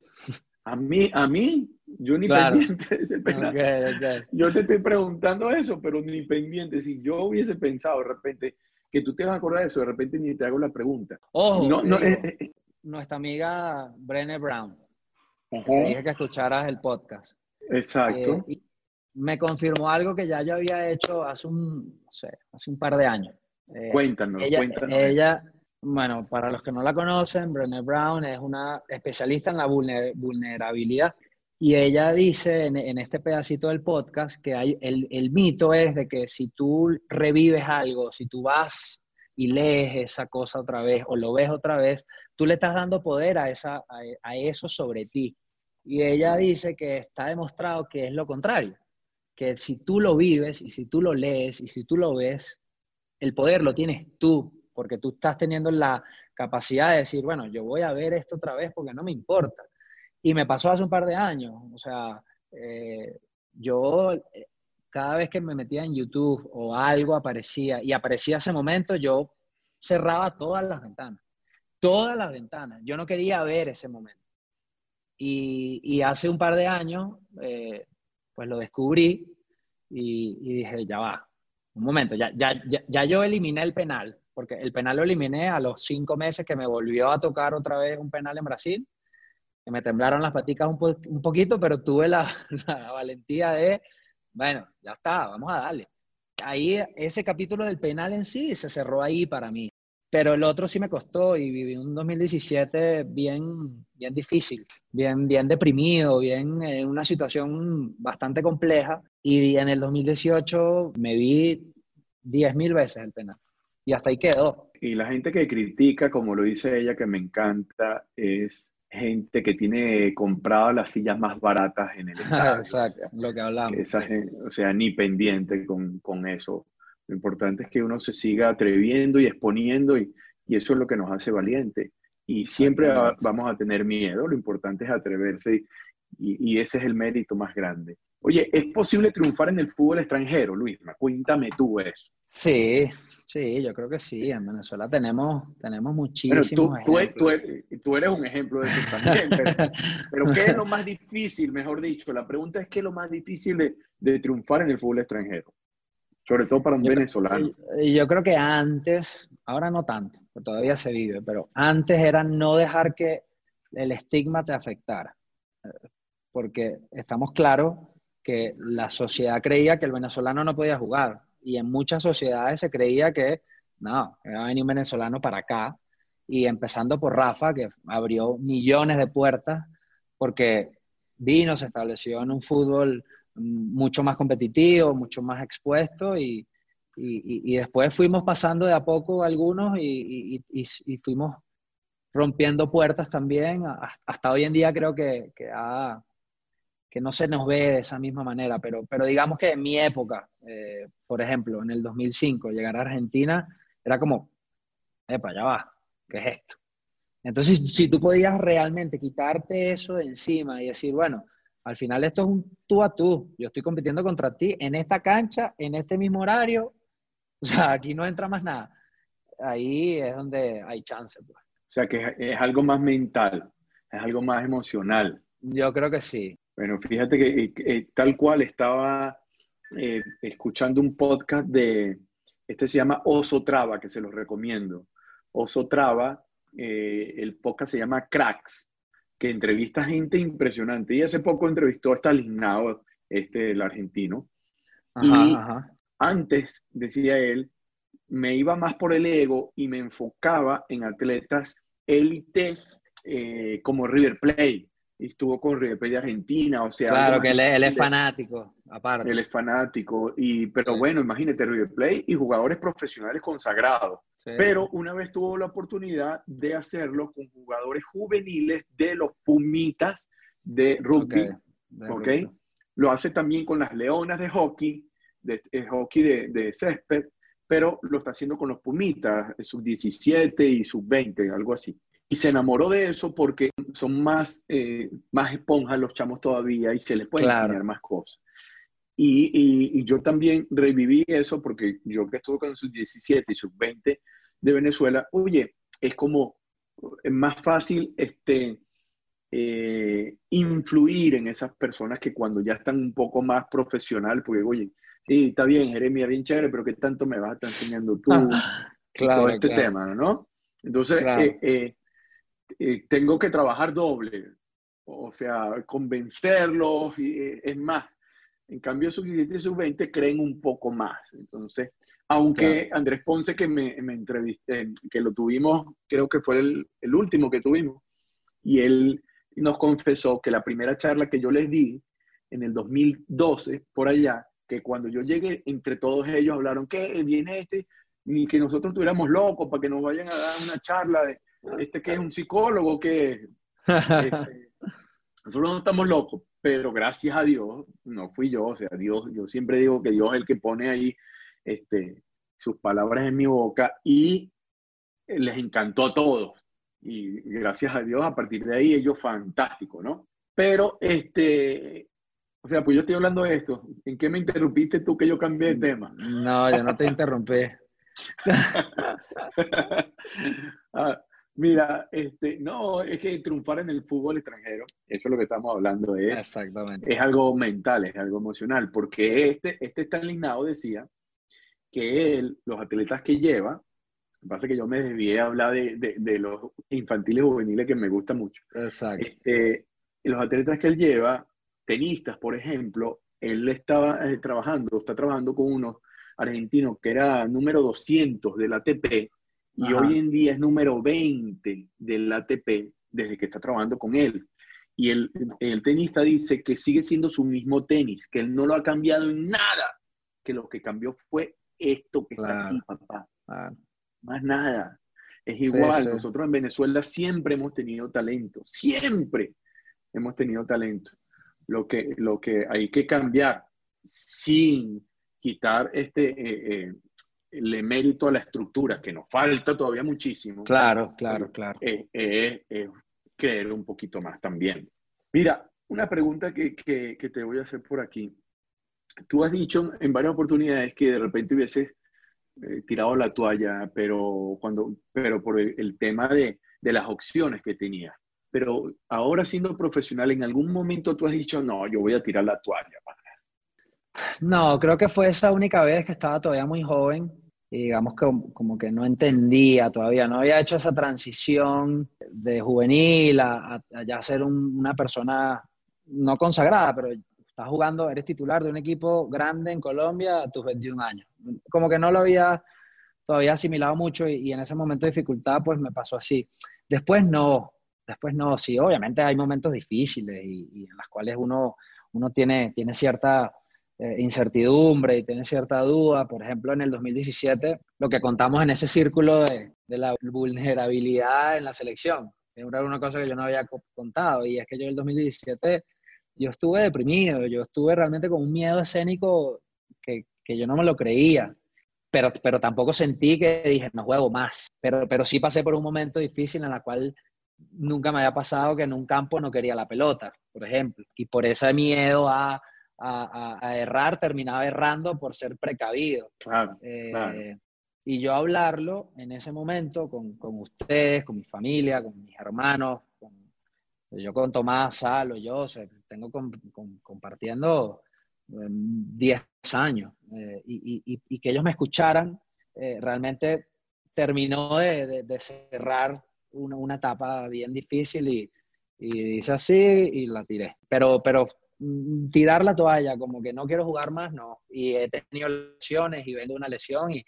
A mí, a mí, yo ni pendiente de ese penal. Yo te estoy preguntando eso, pero ni pendiente. Si yo hubiese pensado de repente que tú te vas a acordar de eso, de repente ni te hago la pregunta. Ojo, no, no, eh, eh, nuestra amiga Brené Brown. dije que escucharas el podcast. Exacto. Eh, me confirmó algo que ya yo había hecho hace un, no sé, hace un par de años. Eh, cuéntanos, ella, cuéntanos. Ella, bueno, para los que no la conocen, Brené Brown es una especialista en la vulnerabilidad y ella dice en, este pedacito del podcast que el, mito es de que si tú revives algo, si tú vas y lees esa cosa otra vez o lo ves otra vez, tú le estás dando poder a, eso sobre ti. Y ella dice que está demostrado que es lo contrario, que si tú lo vives y si tú lo lees y si tú lo ves, el poder lo tienes tú, porque tú estás teniendo la capacidad de decir, bueno, yo voy a ver esto otra vez porque no me importa. Y me pasó hace un par de años, o sea, eh, yo eh, cada vez que me metía en YouTube o algo aparecía y aparecía ese momento, yo cerraba todas las ventanas, todas las ventanas. Yo no quería ver ese momento. Y, hace un par de años, eh, pues lo descubrí y, dije, ya va, un momento, ya, ya, ya, yo eliminé el penal, porque el penal lo eliminé a los cinco meses que me volvió a tocar otra vez un penal en Brasil, que me temblaron las paticas un, un poquito, pero tuve la, la valentía de bueno, ya está, vamos a darle. Ahí ese capítulo del penal en sí se cerró ahí para mí. Pero el otro sí me costó y viví un 2017 bien, bien difícil, bien, bien deprimido, bien en una situación bastante compleja. Y en el 2018 me vi 10.000 veces el penal. Y hasta ahí quedó. Y la gente que critica, como lo dice ella, que me encanta, es gente que tiene comprado las sillas más baratas en el estadio. Exacto, lo que hablamos. o sea, ni pendiente con, con, eso. Lo importante es que uno se siga atreviendo y exponiendo y, y eso es lo que nos hace valiente. Y siempre vamos a tener miedo, lo importante es atreverse y, y, ese es el mérito más grande. Oye, ¿es posible triunfar en el fútbol extranjero, Luis? Cuéntame tú eso. Sí, sí, yo creo que sí. En Venezuela tenemos, tenemos muchísimos tú, tú, eres un ejemplo de eso también, pero, ¿qué es lo más difícil, mejor dicho? La pregunta es, ¿qué es lo más difícil de, triunfar en el fútbol extranjero? Sobre todo para un venezolano. Yo creo que antes, ahora no tanto, todavía se vive, pero antes era no dejar que el estigma te afectara. Porque estamos claros que la sociedad creía que el venezolano no podía jugar y en muchas sociedades se creía que, no, iba a venir un venezolano para acá, y empezando por Rafa, que abrió millones de puertas, porque vino, se estableció en un fútbol mucho más competitivo, mucho más expuesto, y, y, después fuimos pasando de a poco algunos y, fuimos rompiendo puertas también. Hasta hoy en día creo que, que ha, que no se nos ve de esa misma manera, pero, pero digamos que en mi época, eh, por ejemplo, en el 2005, llegar a Argentina era como, epa, ya va, ¿qué es esto? Entonces, si tú podías realmente quitarte eso de encima y decir, bueno, al final esto es un tú a tú, yo estoy compitiendo contra ti en esta cancha, en este mismo horario, o sea, aquí no entra más nada. Ahí es donde hay chance. Pues. O sea, que es algo más mental, es algo más emocional. Yo creo que sí. Bueno, fíjate que eh, eh, tal cual estaba eh, escuchando un podcast de, este se llama Oso Traba, que se los recomiendo. Oso Traba, el podcast se llama Cracks, que entrevista gente impresionante. Y hace poco entrevistó a Stalinao, este, el argentino. y antes, decía él, me iba más por el ego y me enfocaba en atletas élite como River Plate estuvo con River de Argentina, o sea... Claro, que él, es fanático, aparte. Él es fanático, y, pero bueno, imagínate River Plate y jugadores profesionales consagrados. Pero una vez tuvo la oportunidad de hacerlo con jugadores juveniles de los Pumitas de rugby, ¿ok? Lo hace también con las Leonas de hockey, de, hockey de, de césped, pero lo está haciendo con los Pumitas, sub-17 y sub-20, algo así. Y se enamoró de eso porque son más, eh, más esponjas los chamos todavía y se les puede enseñar más cosas. Y, y, yo también reviví eso porque yo que estuve con sus 17 y sus 20 de Venezuela, oye, es como es más fácil este, eh, influir en esas personas que cuando ya están un poco más profesional, porque oye, sí, está bien, Jeremia, bien chévere, pero ¿qué tanto me vas a estar enseñando tú? claro, este tema, ¿no? Entonces, eh, eh, tengo que trabajar doble, o sea, convencerlos, y, eh, es más, En cambio, sub-17 y sub-20 creen un poco más. Entonces, aunque Andrés Ponce, que me, me, entrevisté, que lo tuvimos, creo que fue el, el, último que tuvimos, y él nos confesó que la primera charla que yo les di en el 2012, por allá, que cuando yo llegué, entre todos ellos hablaron que viene este, ni que nosotros estuviéramos locos para que nos vayan a dar una charla de este que es un psicólogo, que este, nosotros no estamos locos, pero gracias a Dios, no fui yo, o sea, Dios, yo siempre digo que Dios es el que pone ahí este, sus palabras en mi boca y les encantó a todos. Y gracias a Dios, a partir de ahí ellos fantástico, ¿no? Pero, este, o sea, pues yo estoy hablando de esto. ¿En qué me interrumpiste tú que yo cambié de tema? No, yo no te interrumpí. ah, Mira, este, no, es que triunfar en el fútbol extranjero, eso es lo que estamos hablando, es, Exactamente. es algo mental, es algo emocional, porque este, este Stanley Now decía que él, los atletas que lleva, lo que pasa es que yo me desvié a hablar de, de, los infantiles juveniles que me gusta mucho. Exacto. Este, los atletas que él lleva, tenistas, por ejemplo, él estaba eh, trabajando, está trabajando con unos argentinos que era número 200 del ATP, y hoy en día es número 20 del ATP desde que está trabajando con él. Y el, el, tenista dice que sigue siendo su mismo tenis, que él no lo ha cambiado en nada, que lo que cambió fue esto que está aquí, papá. Más nada. Es igual, nosotros en Venezuela siempre hemos tenido talento, siempre hemos tenido talento. Lo que, lo que hay que cambiar sin quitar este, eh, eh, le mérito a la estructura, que nos falta todavía muchísimo. Claro, claro, eh, claro. Es creer un poquito más también. Mira, una pregunta que, que, te voy a hacer por aquí. Tú has dicho en varias oportunidades que de repente hubieses eh, tirado la toalla, pero, cuando, pero por el, tema de, de, las opciones que tenías. Pero ahora siendo profesional, ¿en algún momento tú has dicho, no, yo voy a tirar la toalla? No, creo que fue esa única vez que estaba todavía muy joven y digamos que como que no entendía todavía, no había hecho esa transición de juvenil a, ya ser una persona no consagrada, pero estás jugando, eres titular de un equipo grande en Colombia a tus 21 años. Como que no lo había todavía asimilado mucho y, en ese momento de dificultad pues me pasó así. Después no, después no, sí, obviamente hay momentos difíciles y, y en los cuales uno, uno tiene, tiene cierta eh, incertidumbre y tiene cierta duda. Por ejemplo, en el 2017, lo que contamos en ese círculo de, de la vulnerabilidad en la selección, era una cosa que yo no había contado, y es que yo en el 2017 yo estuve deprimido, yo estuve realmente con un miedo escénico que, que yo no me lo creía. Pero, pero tampoco sentí que dije, no juego más. Pero, pero sí pasé por un momento difícil en la cual nunca me había pasado que en un campo no quería la pelota, por ejemplo. Y por ese miedo a a, errar, terminaba errando por ser precavido. Eh, y yo hablarlo en ese momento con, con, ustedes, con mi familia, con mis hermanos, yo con Tomás, Salo, yo, tengo compartiendo 10 em, años eh, y, y, que ellos me escucharan, eh, realmente terminó de, de, cerrar una, una, etapa bien difícil y, y dice así y la tiré. Pero, pero tirar la toalla, como que no quiero jugar más, no. Y he tenido lesiones y vengo una lesión y,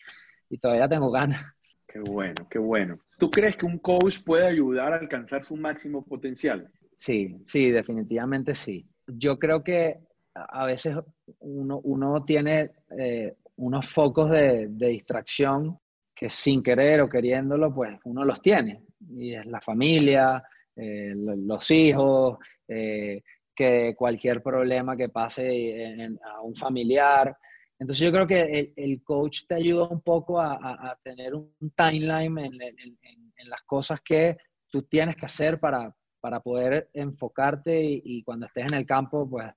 y todavía tengo ganas. Qué bueno, qué bueno. ¿Tú crees que un coach puede ayudar a alcanzar su máximo potencial? Sí, sí, definitivamente sí. Yo creo que a veces uno, uno tiene eh, unos focos de, de, distracción que sin querer o queriéndolo, pues uno los tiene. Y es la familia, eh, los hijos, eh, que cualquier problema que pase a un familiar. Entonces yo creo que el, coach te ayuda un poco a, tener un timeline en, las cosas que tú tienes que hacer para, para poder enfocarte y, cuando estés en el campo, pues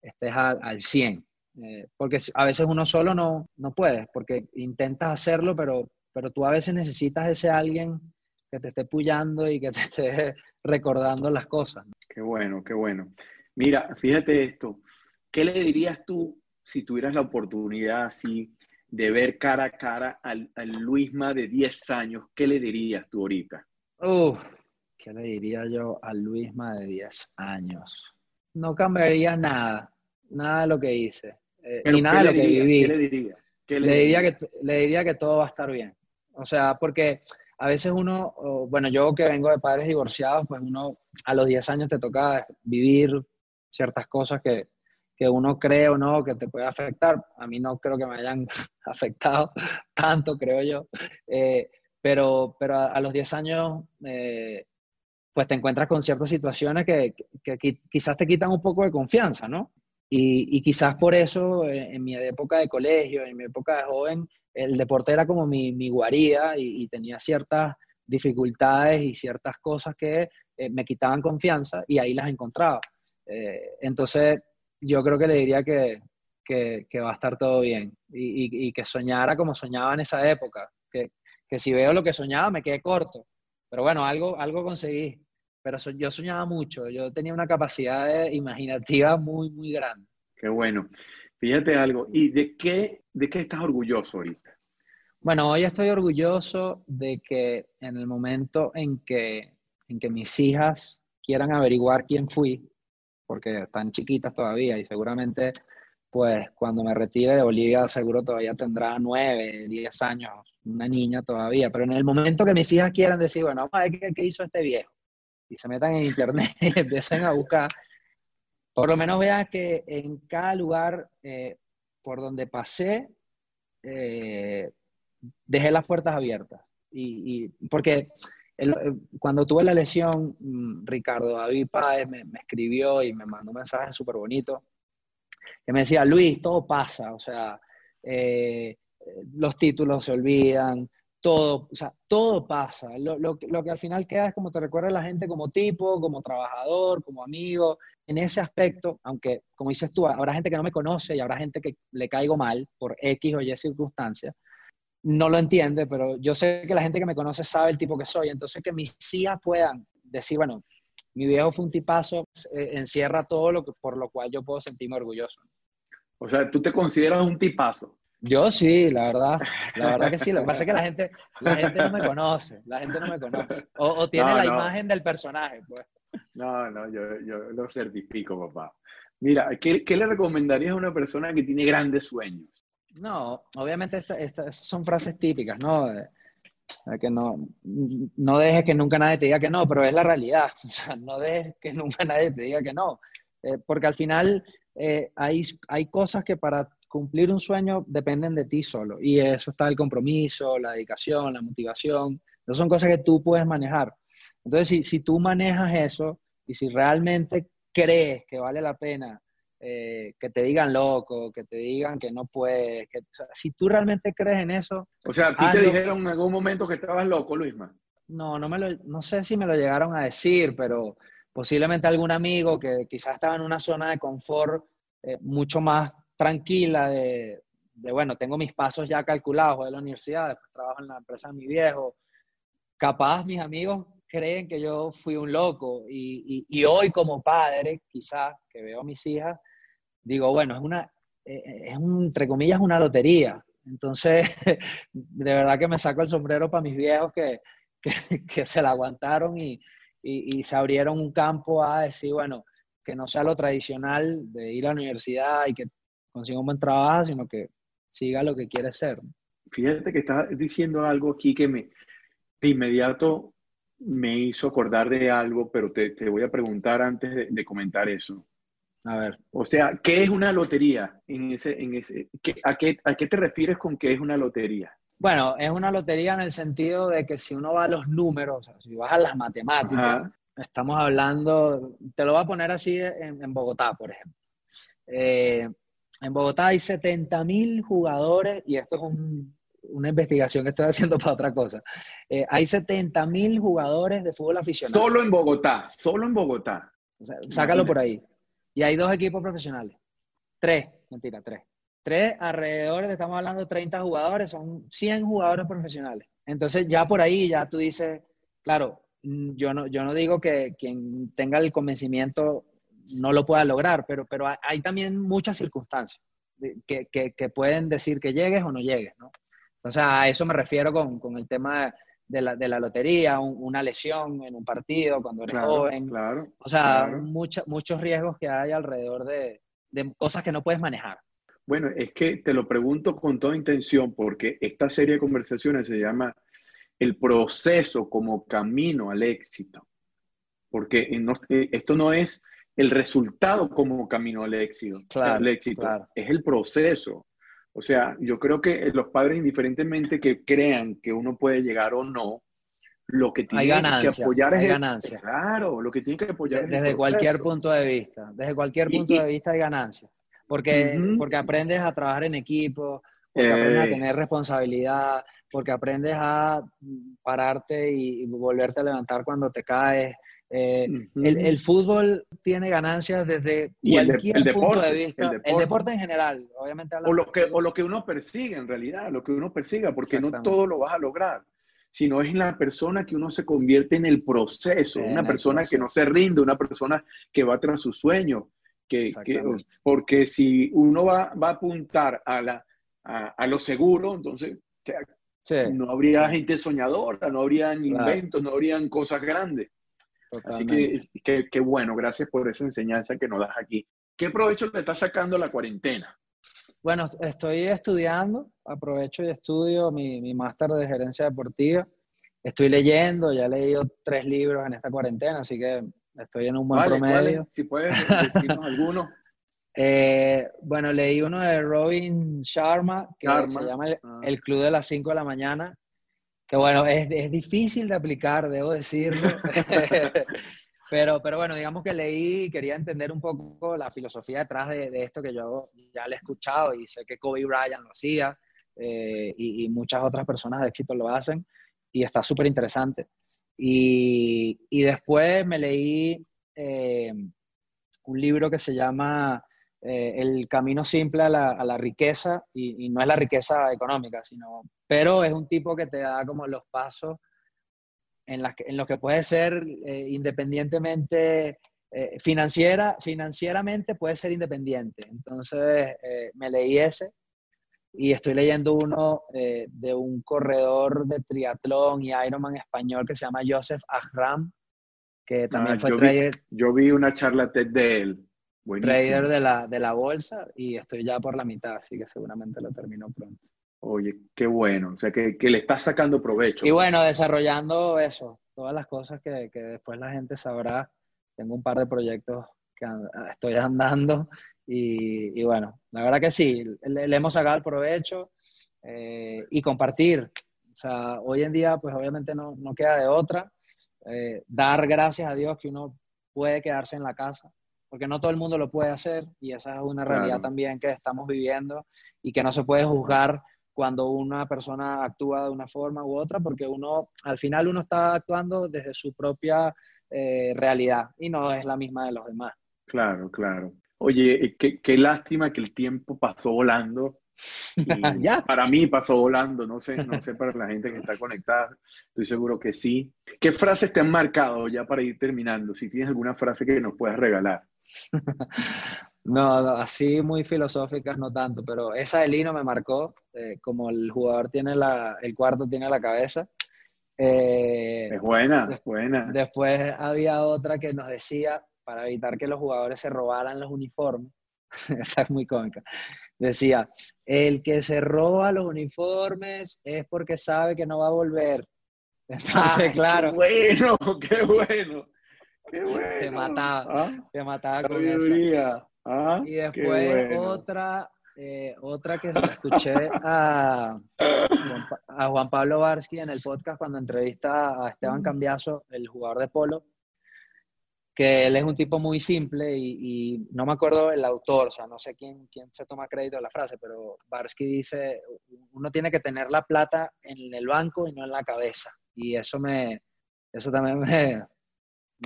estés al 100. Eh, porque a veces uno solo no, no puede, porque intentas hacerlo, pero, pero tú a veces necesitas ese alguien que te esté puyando y que te esté recordando las cosas. Qué bueno, qué bueno. Mira, fíjate esto. ¿Qué le dirías tú si tuvieras la oportunidad así de ver cara a cara al, Luisma de 10 años? ¿Qué le dirías tú ahorita? ¿Qué le diría yo al Luisma de 10 años? No cambiaría nada. nada de lo que hice, eh, ni nada de lo que viví. ¿Qué le diría? le, diría que, le diría que todo va a estar bien. O sea, porque a veces uno, bueno, yo que vengo de padres divorciados, pues uno a los 10 años te toca vivir ciertas cosas que, que uno cree o no que te puede afectar. A mí no creo que me hayan afectado tanto, creo yo. Eh, pero, pero a, los 10 años, eh, pues te encuentras con ciertas situaciones que, que, quizás te quitan un poco de confianza, ¿no? Y, y quizás por eso, eh, en, mi época de colegio, en mi época de joven, el deporte era como mi, mi guarida y, tenía ciertas dificultades y ciertas cosas que me quitaban confianza y ahí las encontraba. Entonces, yo creo que le diría que, que, va a estar todo bien y, y, que soñara como soñaba en esa época, que, que, si veo lo que soñaba me quedé corto, pero bueno, algo, algo conseguí, pero yo soñaba mucho, yo tenía una capacidad imaginativa muy, muy grande. Qué bueno. Fíjate algo, ¿y de qué, de qué estás orgulloso ahorita? Bueno, hoy estoy orgulloso de que en el momento en que, en que mis hijas quieran averiguar quién fui, porque están chiquitas todavía y seguramente pues cuando me retire de Bolivia seguro todavía tendrá nueve, diez años, una niña todavía, pero en el momento que mis hijas quieran decir, bueno, vamos a ver qué, hizo este viejo, y se metan en internet y empiecen a buscar, por lo menos vean que en cada lugar eh, por donde pasé, eh, dejé las puertas abiertas. Y porque eh, cuando tuve la lesión, mm, Ricardo David Páez me, escribió y me mandó un mensaje súper bonito que me decía, Luis, todo pasa, o sea, eh, los títulos se olvidan, todo, o sea, todo pasa. Lo, lo, lo, que al final queda es como te recuerda la gente como tipo, como trabajador, como amigo. En ese aspecto, aunque, como dices tú, habrá gente que no me conoce y habrá gente que le caigo mal por X o Y circunstancias, no lo entiende, pero yo sé que la gente que me conoce sabe el tipo que soy, entonces que mis hijas puedan decir, bueno, mi viejo fue un tipazo, eh, encierra todo lo que, por lo cual yo puedo sentirme orgulloso. O sea, ¿tú te consideras un tipazo? Yo sí, la verdad, la verdad que sí. Lo que pasa es que la gente, la gente no me conoce, la gente no me conoce. O, tiene la imagen del personaje, pues. No, no, yo, yo lo certifico, papá. Mira, ¿qué, ¿qué, le recomendarías a una persona que tiene grandes sueños? No, obviamente estas son frases típicas, ¿no? que no, no dejes que nunca nadie te diga que no, pero es la realidad. O sea, no dejes que nunca nadie te diga que no. Eh, porque al final eh, hay, hay cosas que para cumplir un sueño dependen de ti solo. Y eso está el compromiso, la dedicación, la motivación. No son cosas que tú puedes manejar. Entonces, si, si tú manejas eso y si realmente crees que vale la pena eh, que te digan loco, que te digan que no puedes. Que, si tú realmente crees en eso. O sea, ¿a ti te dijeron en algún momento que estabas loco, Luisma? No, no, me lo, no sé si me lo llegaron a decir, pero posiblemente algún amigo que quizás estaba en una zona de confort eh, mucho más tranquila, de, de, bueno, tengo mis pasos ya calculados de la universidad, después trabajo en la empresa de mi viejo. Capaz mis amigos creen que yo fui un loco y, y, y hoy como padre, quizás que veo a mis hijas, digo, bueno, es una, eh, eh, es un, entre comillas, una lotería. Entonces, de verdad que me saco el sombrero para mis viejos que, que, se la aguantaron y, y, se abrieron un campo a decir, bueno, que no sea lo tradicional de ir a la universidad y que consiga un buen trabajo, sino que siga lo que quiere ser. Fíjate que estás diciendo algo aquí que me de inmediato me hizo acordar de algo, pero te, te voy a preguntar antes de comentar eso. A ver, o sea, ¿qué es una lotería? En ese, en ese, a, qué, ¿A qué te refieres con qué es una lotería? Bueno, es una lotería en el sentido de que si uno va a los números, o sea, si vas a las matemáticas, estamos hablando, te lo voy a poner así en, Bogotá, por ejemplo. Eh, en Bogotá hay 70 mil jugadores, y esto es una investigación que estoy haciendo para otra cosa. Eh, hay 70 mil jugadores de fútbol aficionado. Solo en Bogotá, solo en Bogotá. O sea, sácalo por ahí. Y hay dos equipos profesionales. Tres, mentira, tres. Tres alrededor, estamos hablando de 30 jugadores, son 100 jugadores profesionales. Entonces ya por ahí ya tú dices, claro, mm, yo no, yo no digo que quien tenga el convencimiento no lo pueda lograr, pero, pero hay también muchas circunstancias que, que, pueden decir que llegues o no llegues, ¿no? Entonces a eso me refiero con, con el tema de la, de la lotería, una lesión en un partido cuando eres joven. Claro, o sea, muchos riesgos que hay alrededor de, de cosas que no puedes manejar. Bueno, es que te lo pregunto con toda intención porque esta serie de conversaciones se llama El proceso como camino al éxito. Porque eh, esto no es el resultado como camino al éxito. Claro, éxito. Es el proceso. O sea, yo creo que los padres, indiferentemente que crean que uno puede llegar o no, lo que tienen que apoyar es ganancia. claro, lo que tienen que apoyar desde cualquier punto de vista, desde cualquier punto de vista hay ganancia, porque porque aprendes a trabajar en equipo, porque aprendes a eh. tener responsabilidad, porque aprendes a pararte y, volverte a levantar cuando te caes. Eh, el, fútbol tiene ganancias desde cualquier punto de vista. El deporte. en general, obviamente. O lo, que, o lo que uno persigue en realidad, lo que uno persiga, porque no todo lo vas a lograr sino es en la persona que uno se convierte en el proceso, una persona que no se rinde, una persona que va tras su sueño. Que, porque si uno va, va a apuntar a, la, a, lo seguro, entonces no habría gente soñadora, no habrían inventos, no habrían cosas grandes. Así que qué bueno, gracias por esa enseñanza que nos das aquí. ¿Qué provecho le está sacando la cuarentena? Bueno, estoy estudiando, aprovecho y estudio mi, mi máster de gerencia deportiva. Estoy leyendo, ya he leído tres libros en esta cuarentena, así que estoy en un buen promedio. Si puedes decirnos alguno. Eh, bueno, leí uno de Robin Sharma, que se llama ah. El Club de las 5 de la mañana, que bueno, es, es difícil de aplicar, debo decirlo. Pero, pero bueno, digamos que leí y quería entender un poco la filosofía detrás de, esto que yo ya le he escuchado y sé que Kobe Bryant lo hacía eh, y, muchas otras personas de éxito lo hacen y está súper interesante. Y, y, después me leí eh, un libro que se llama eh, El camino simple a la, a la riqueza y, y, no es la riqueza económica, sino, pero es un tipo que te da como los pasos en, las en lo que puede ser eh, independientemente, eh, financiera, financieramente puede ser independiente. Entonces eh, me leí ese y estoy leyendo uno de un corredor de triatlón y Ironman español que se llama Joseph Ahram, que también ah, fue trader. yo vi una charla de él. Trader de la, de la bolsa y estoy ya por la mitad, así que seguramente lo termino pronto. Oye, qué bueno, o sea, que, le estás sacando provecho. Y bueno, desarrollando eso, todas las cosas que, después la gente sabrá. Tengo un par de proyectos que estoy andando y, bueno, la verdad que sí, le, hemos sacado el provecho eh, y compartir. O sea, hoy en día, pues obviamente no, queda de otra. Eh, dar gracias a Dios que uno puede quedarse en la casa, porque no todo el mundo lo puede hacer y esa es una realidad también que estamos viviendo y que no se puede juzgar cuando una persona actúa de una forma u otra, porque uno, al final uno está actuando desde su propia eh, realidad y no es la misma de los demás. Claro, claro. Oye, eh, qué, qué lástima que el tiempo pasó volando. ¿Ya? Para mí pasó volando, no sé, no sé para la gente que está conectada, estoy seguro que sí. ¿Qué frases te han marcado ya para ir terminando? Si tienes alguna frase que nos puedas regalar. No, así muy filosóficas no tanto, pero esa de Lino me marcó, eh, como el jugador tiene la, el cuarto tiene la cabeza. Eh, es buena, es buena. Después había otra que nos decía, para evitar que los jugadores se robaran los uniformes, esta es muy cómica, decía, el que se roba los uniformes es porque sabe que no va a volver. Entonces, claro. Qué bueno, qué bueno. Qué bueno. Te mataba, ¿Ah? te mataba con esa. Ah, y después otra, eh, otra que escuché a, a, Juan Pablo Barsky en el podcast cuando entrevista a Esteban Cambiaso, el jugador de polo, que él es un tipo muy simple y, no me acuerdo el autor, o sea, no sé quién, quién se toma crédito de la frase, pero Barsky dice, uno tiene que tener la plata en el banco y no en la cabeza. Y eso me, eso también me,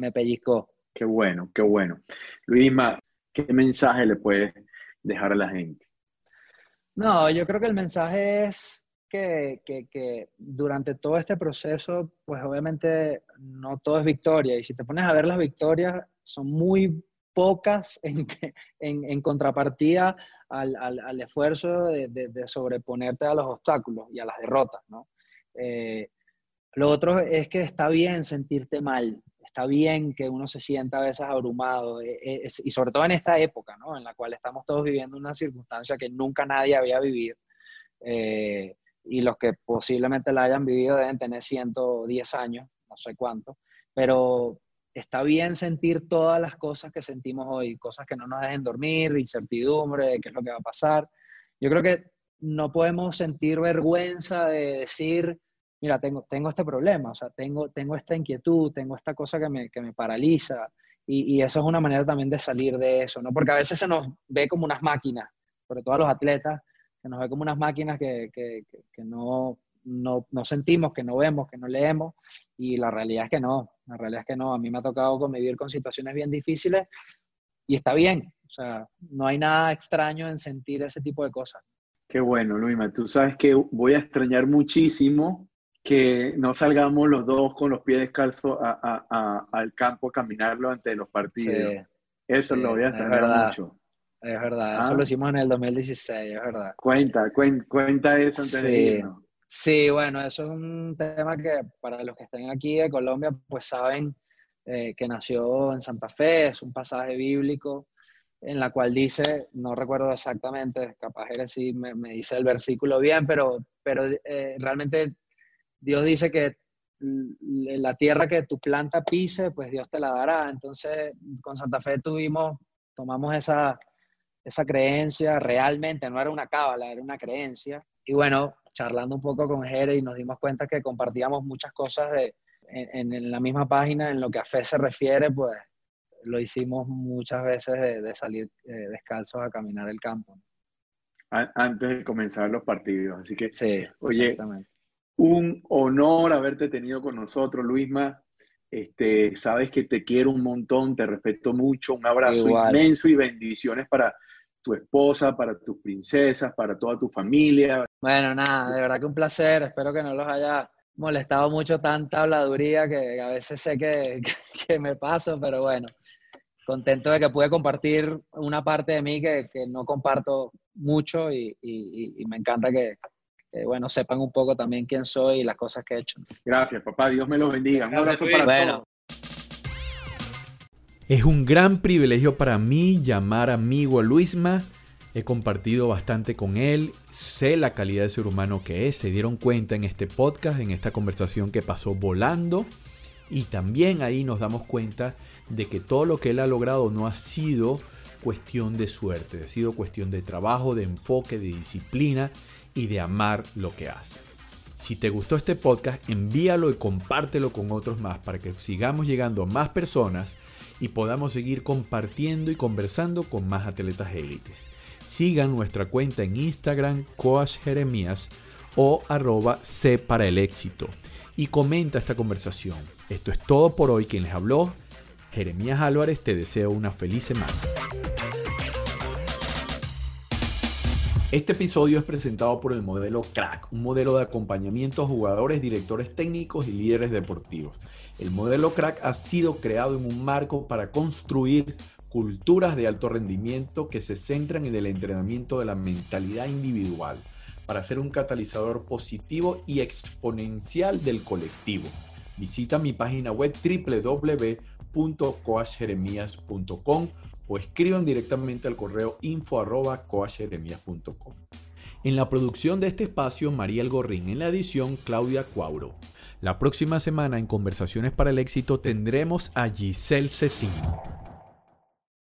me pellizcó. Qué bueno, qué bueno. Luisma, ¿qué mensaje le puedes dejar a la gente? No, yo creo que el mensaje es que, que, durante todo este proceso, pues obviamente no todo es victoria. Y si te pones a ver las victorias, son muy pocas en, en, en contrapartida al, al, al esfuerzo de, de, sobreponerte a los obstáculos y a las derrotas, ¿no? Eh, lo otro es que está bien sentirte mal, está bien que uno se sienta a veces abrumado, e, e, y sobre todo en esta época, ¿no? En la cual estamos todos viviendo una circunstancia que nunca nadie había vivido. Eh, y los que posiblemente la hayan vivido deben tener 110 años, no sé cuánto, pero está bien sentir todas las cosas que sentimos hoy, cosas que no nos dejen dormir, incertidumbre de qué es lo que va a pasar. Yo creo que no podemos sentir vergüenza de decir, mira, tengo, tengo este problema, o sea, tengo, tengo esta inquietud, tengo esta cosa que me, que me paraliza. Y, y, eso es una manera también de salir de eso, ¿no? Porque a veces se nos ve como unas máquinas, sobre todo a los atletas, se nos ve como unas máquinas que, que, que no, no, no, sentimos, que no vemos, que no leemos, y la realidad es que no, la realidad es que no. A mí me ha tocado convivir con situaciones bien difíciles y está bien, o sea, no hay nada extraño en sentir ese tipo de cosas. Qué bueno, Luima. Tú sabes que voy a extrañar muchísimo que no salgamos los dos con los pies descalzos al campo a caminarlo ante los partidos. eso lo voy a extrañar mucho. Es verdad, eso ah. lo hicimos en el 2016, es verdad. Cuenta, cuenta eso antes sí. de Sí, bueno, eso es un tema que para los que estén aquí de Colombia, pues saben eh, que nació en Santa Fe, es un pasaje bíblico en la cual dice, no recuerdo exactamente, capaz que sí me, me dice el versículo bien, pero, pero eh, realmente Dios dice que la tierra que tu planta pise, pues Dios te la dará. Entonces, con Santa Fe tuvimos, tomamos esa, esa creencia realmente, no era una cábala, era una creencia. Y bueno, charlando un poco con Jere y nos dimos cuenta que compartíamos muchas cosas de, en, la misma página en lo que a fe se refiere, pues lo hicimos muchas veces de, salir eh, descalzos a caminar el campo. Antes de comenzar los partidos, así que, sí, oye, un honor haberte tenido con nosotros, Luisma. Este, sabes que te quiero un montón, te respeto mucho, un abrazo inmenso y bendiciones para tu esposa, para tus princesas, para toda tu familia. Bueno, nada, de verdad que un placer, espero que no los haya molestado mucho tanta habladuría que a veces sé que, que, me paso, pero bueno, contento de que pude compartir una parte de mí que, que no comparto mucho y, y, y me encanta que, bueno, sepan un poco también quién soy y las cosas que he hecho. Gracias, papá. Dios me los bendiga. Un abrazo para todos. Es un gran privilegio para mí llamar amigo a Luisma. He compartido bastante con él, sé la calidad de ser humano que es, se dieron cuenta en este podcast, en esta conversación que pasó volando. Y también ahí nos damos cuenta de que todo lo que él ha logrado no ha sido cuestión de suerte, ha sido cuestión de trabajo, de enfoque, de disciplina y de amar lo que hace. Si te gustó este podcast, envíalo y compártelo con otros más para que sigamos llegando a más personas y podamos seguir compartiendo y conversando con más atletas élites. Sigan nuestra cuenta en Instagram, Coach Jeremías o arroba C para el éxito y comenta esta conversación. Esto es todo por hoy. Quien les habló, Jeremías Álvarez, te deseo una feliz semana. Este episodio es presentado por el modelo CRACK, un modelo de acompañamiento a jugadores, directores técnicos y líderes deportivos. El modelo CRACK ha sido creado en un marco para construir culturas de alto rendimiento que se centran en el entrenamiento de la mentalidad individual para ser un catalizador positivo y exponencial del colectivo. Visita mi página web www.coachjeremías.com o escriban directamente al correo info arroba En la producción de este espacio, María Gorrín. En la edición, Claudia Cuauro. La próxima semana en Conversaciones para el Éxito tendremos a Giselle Cecín.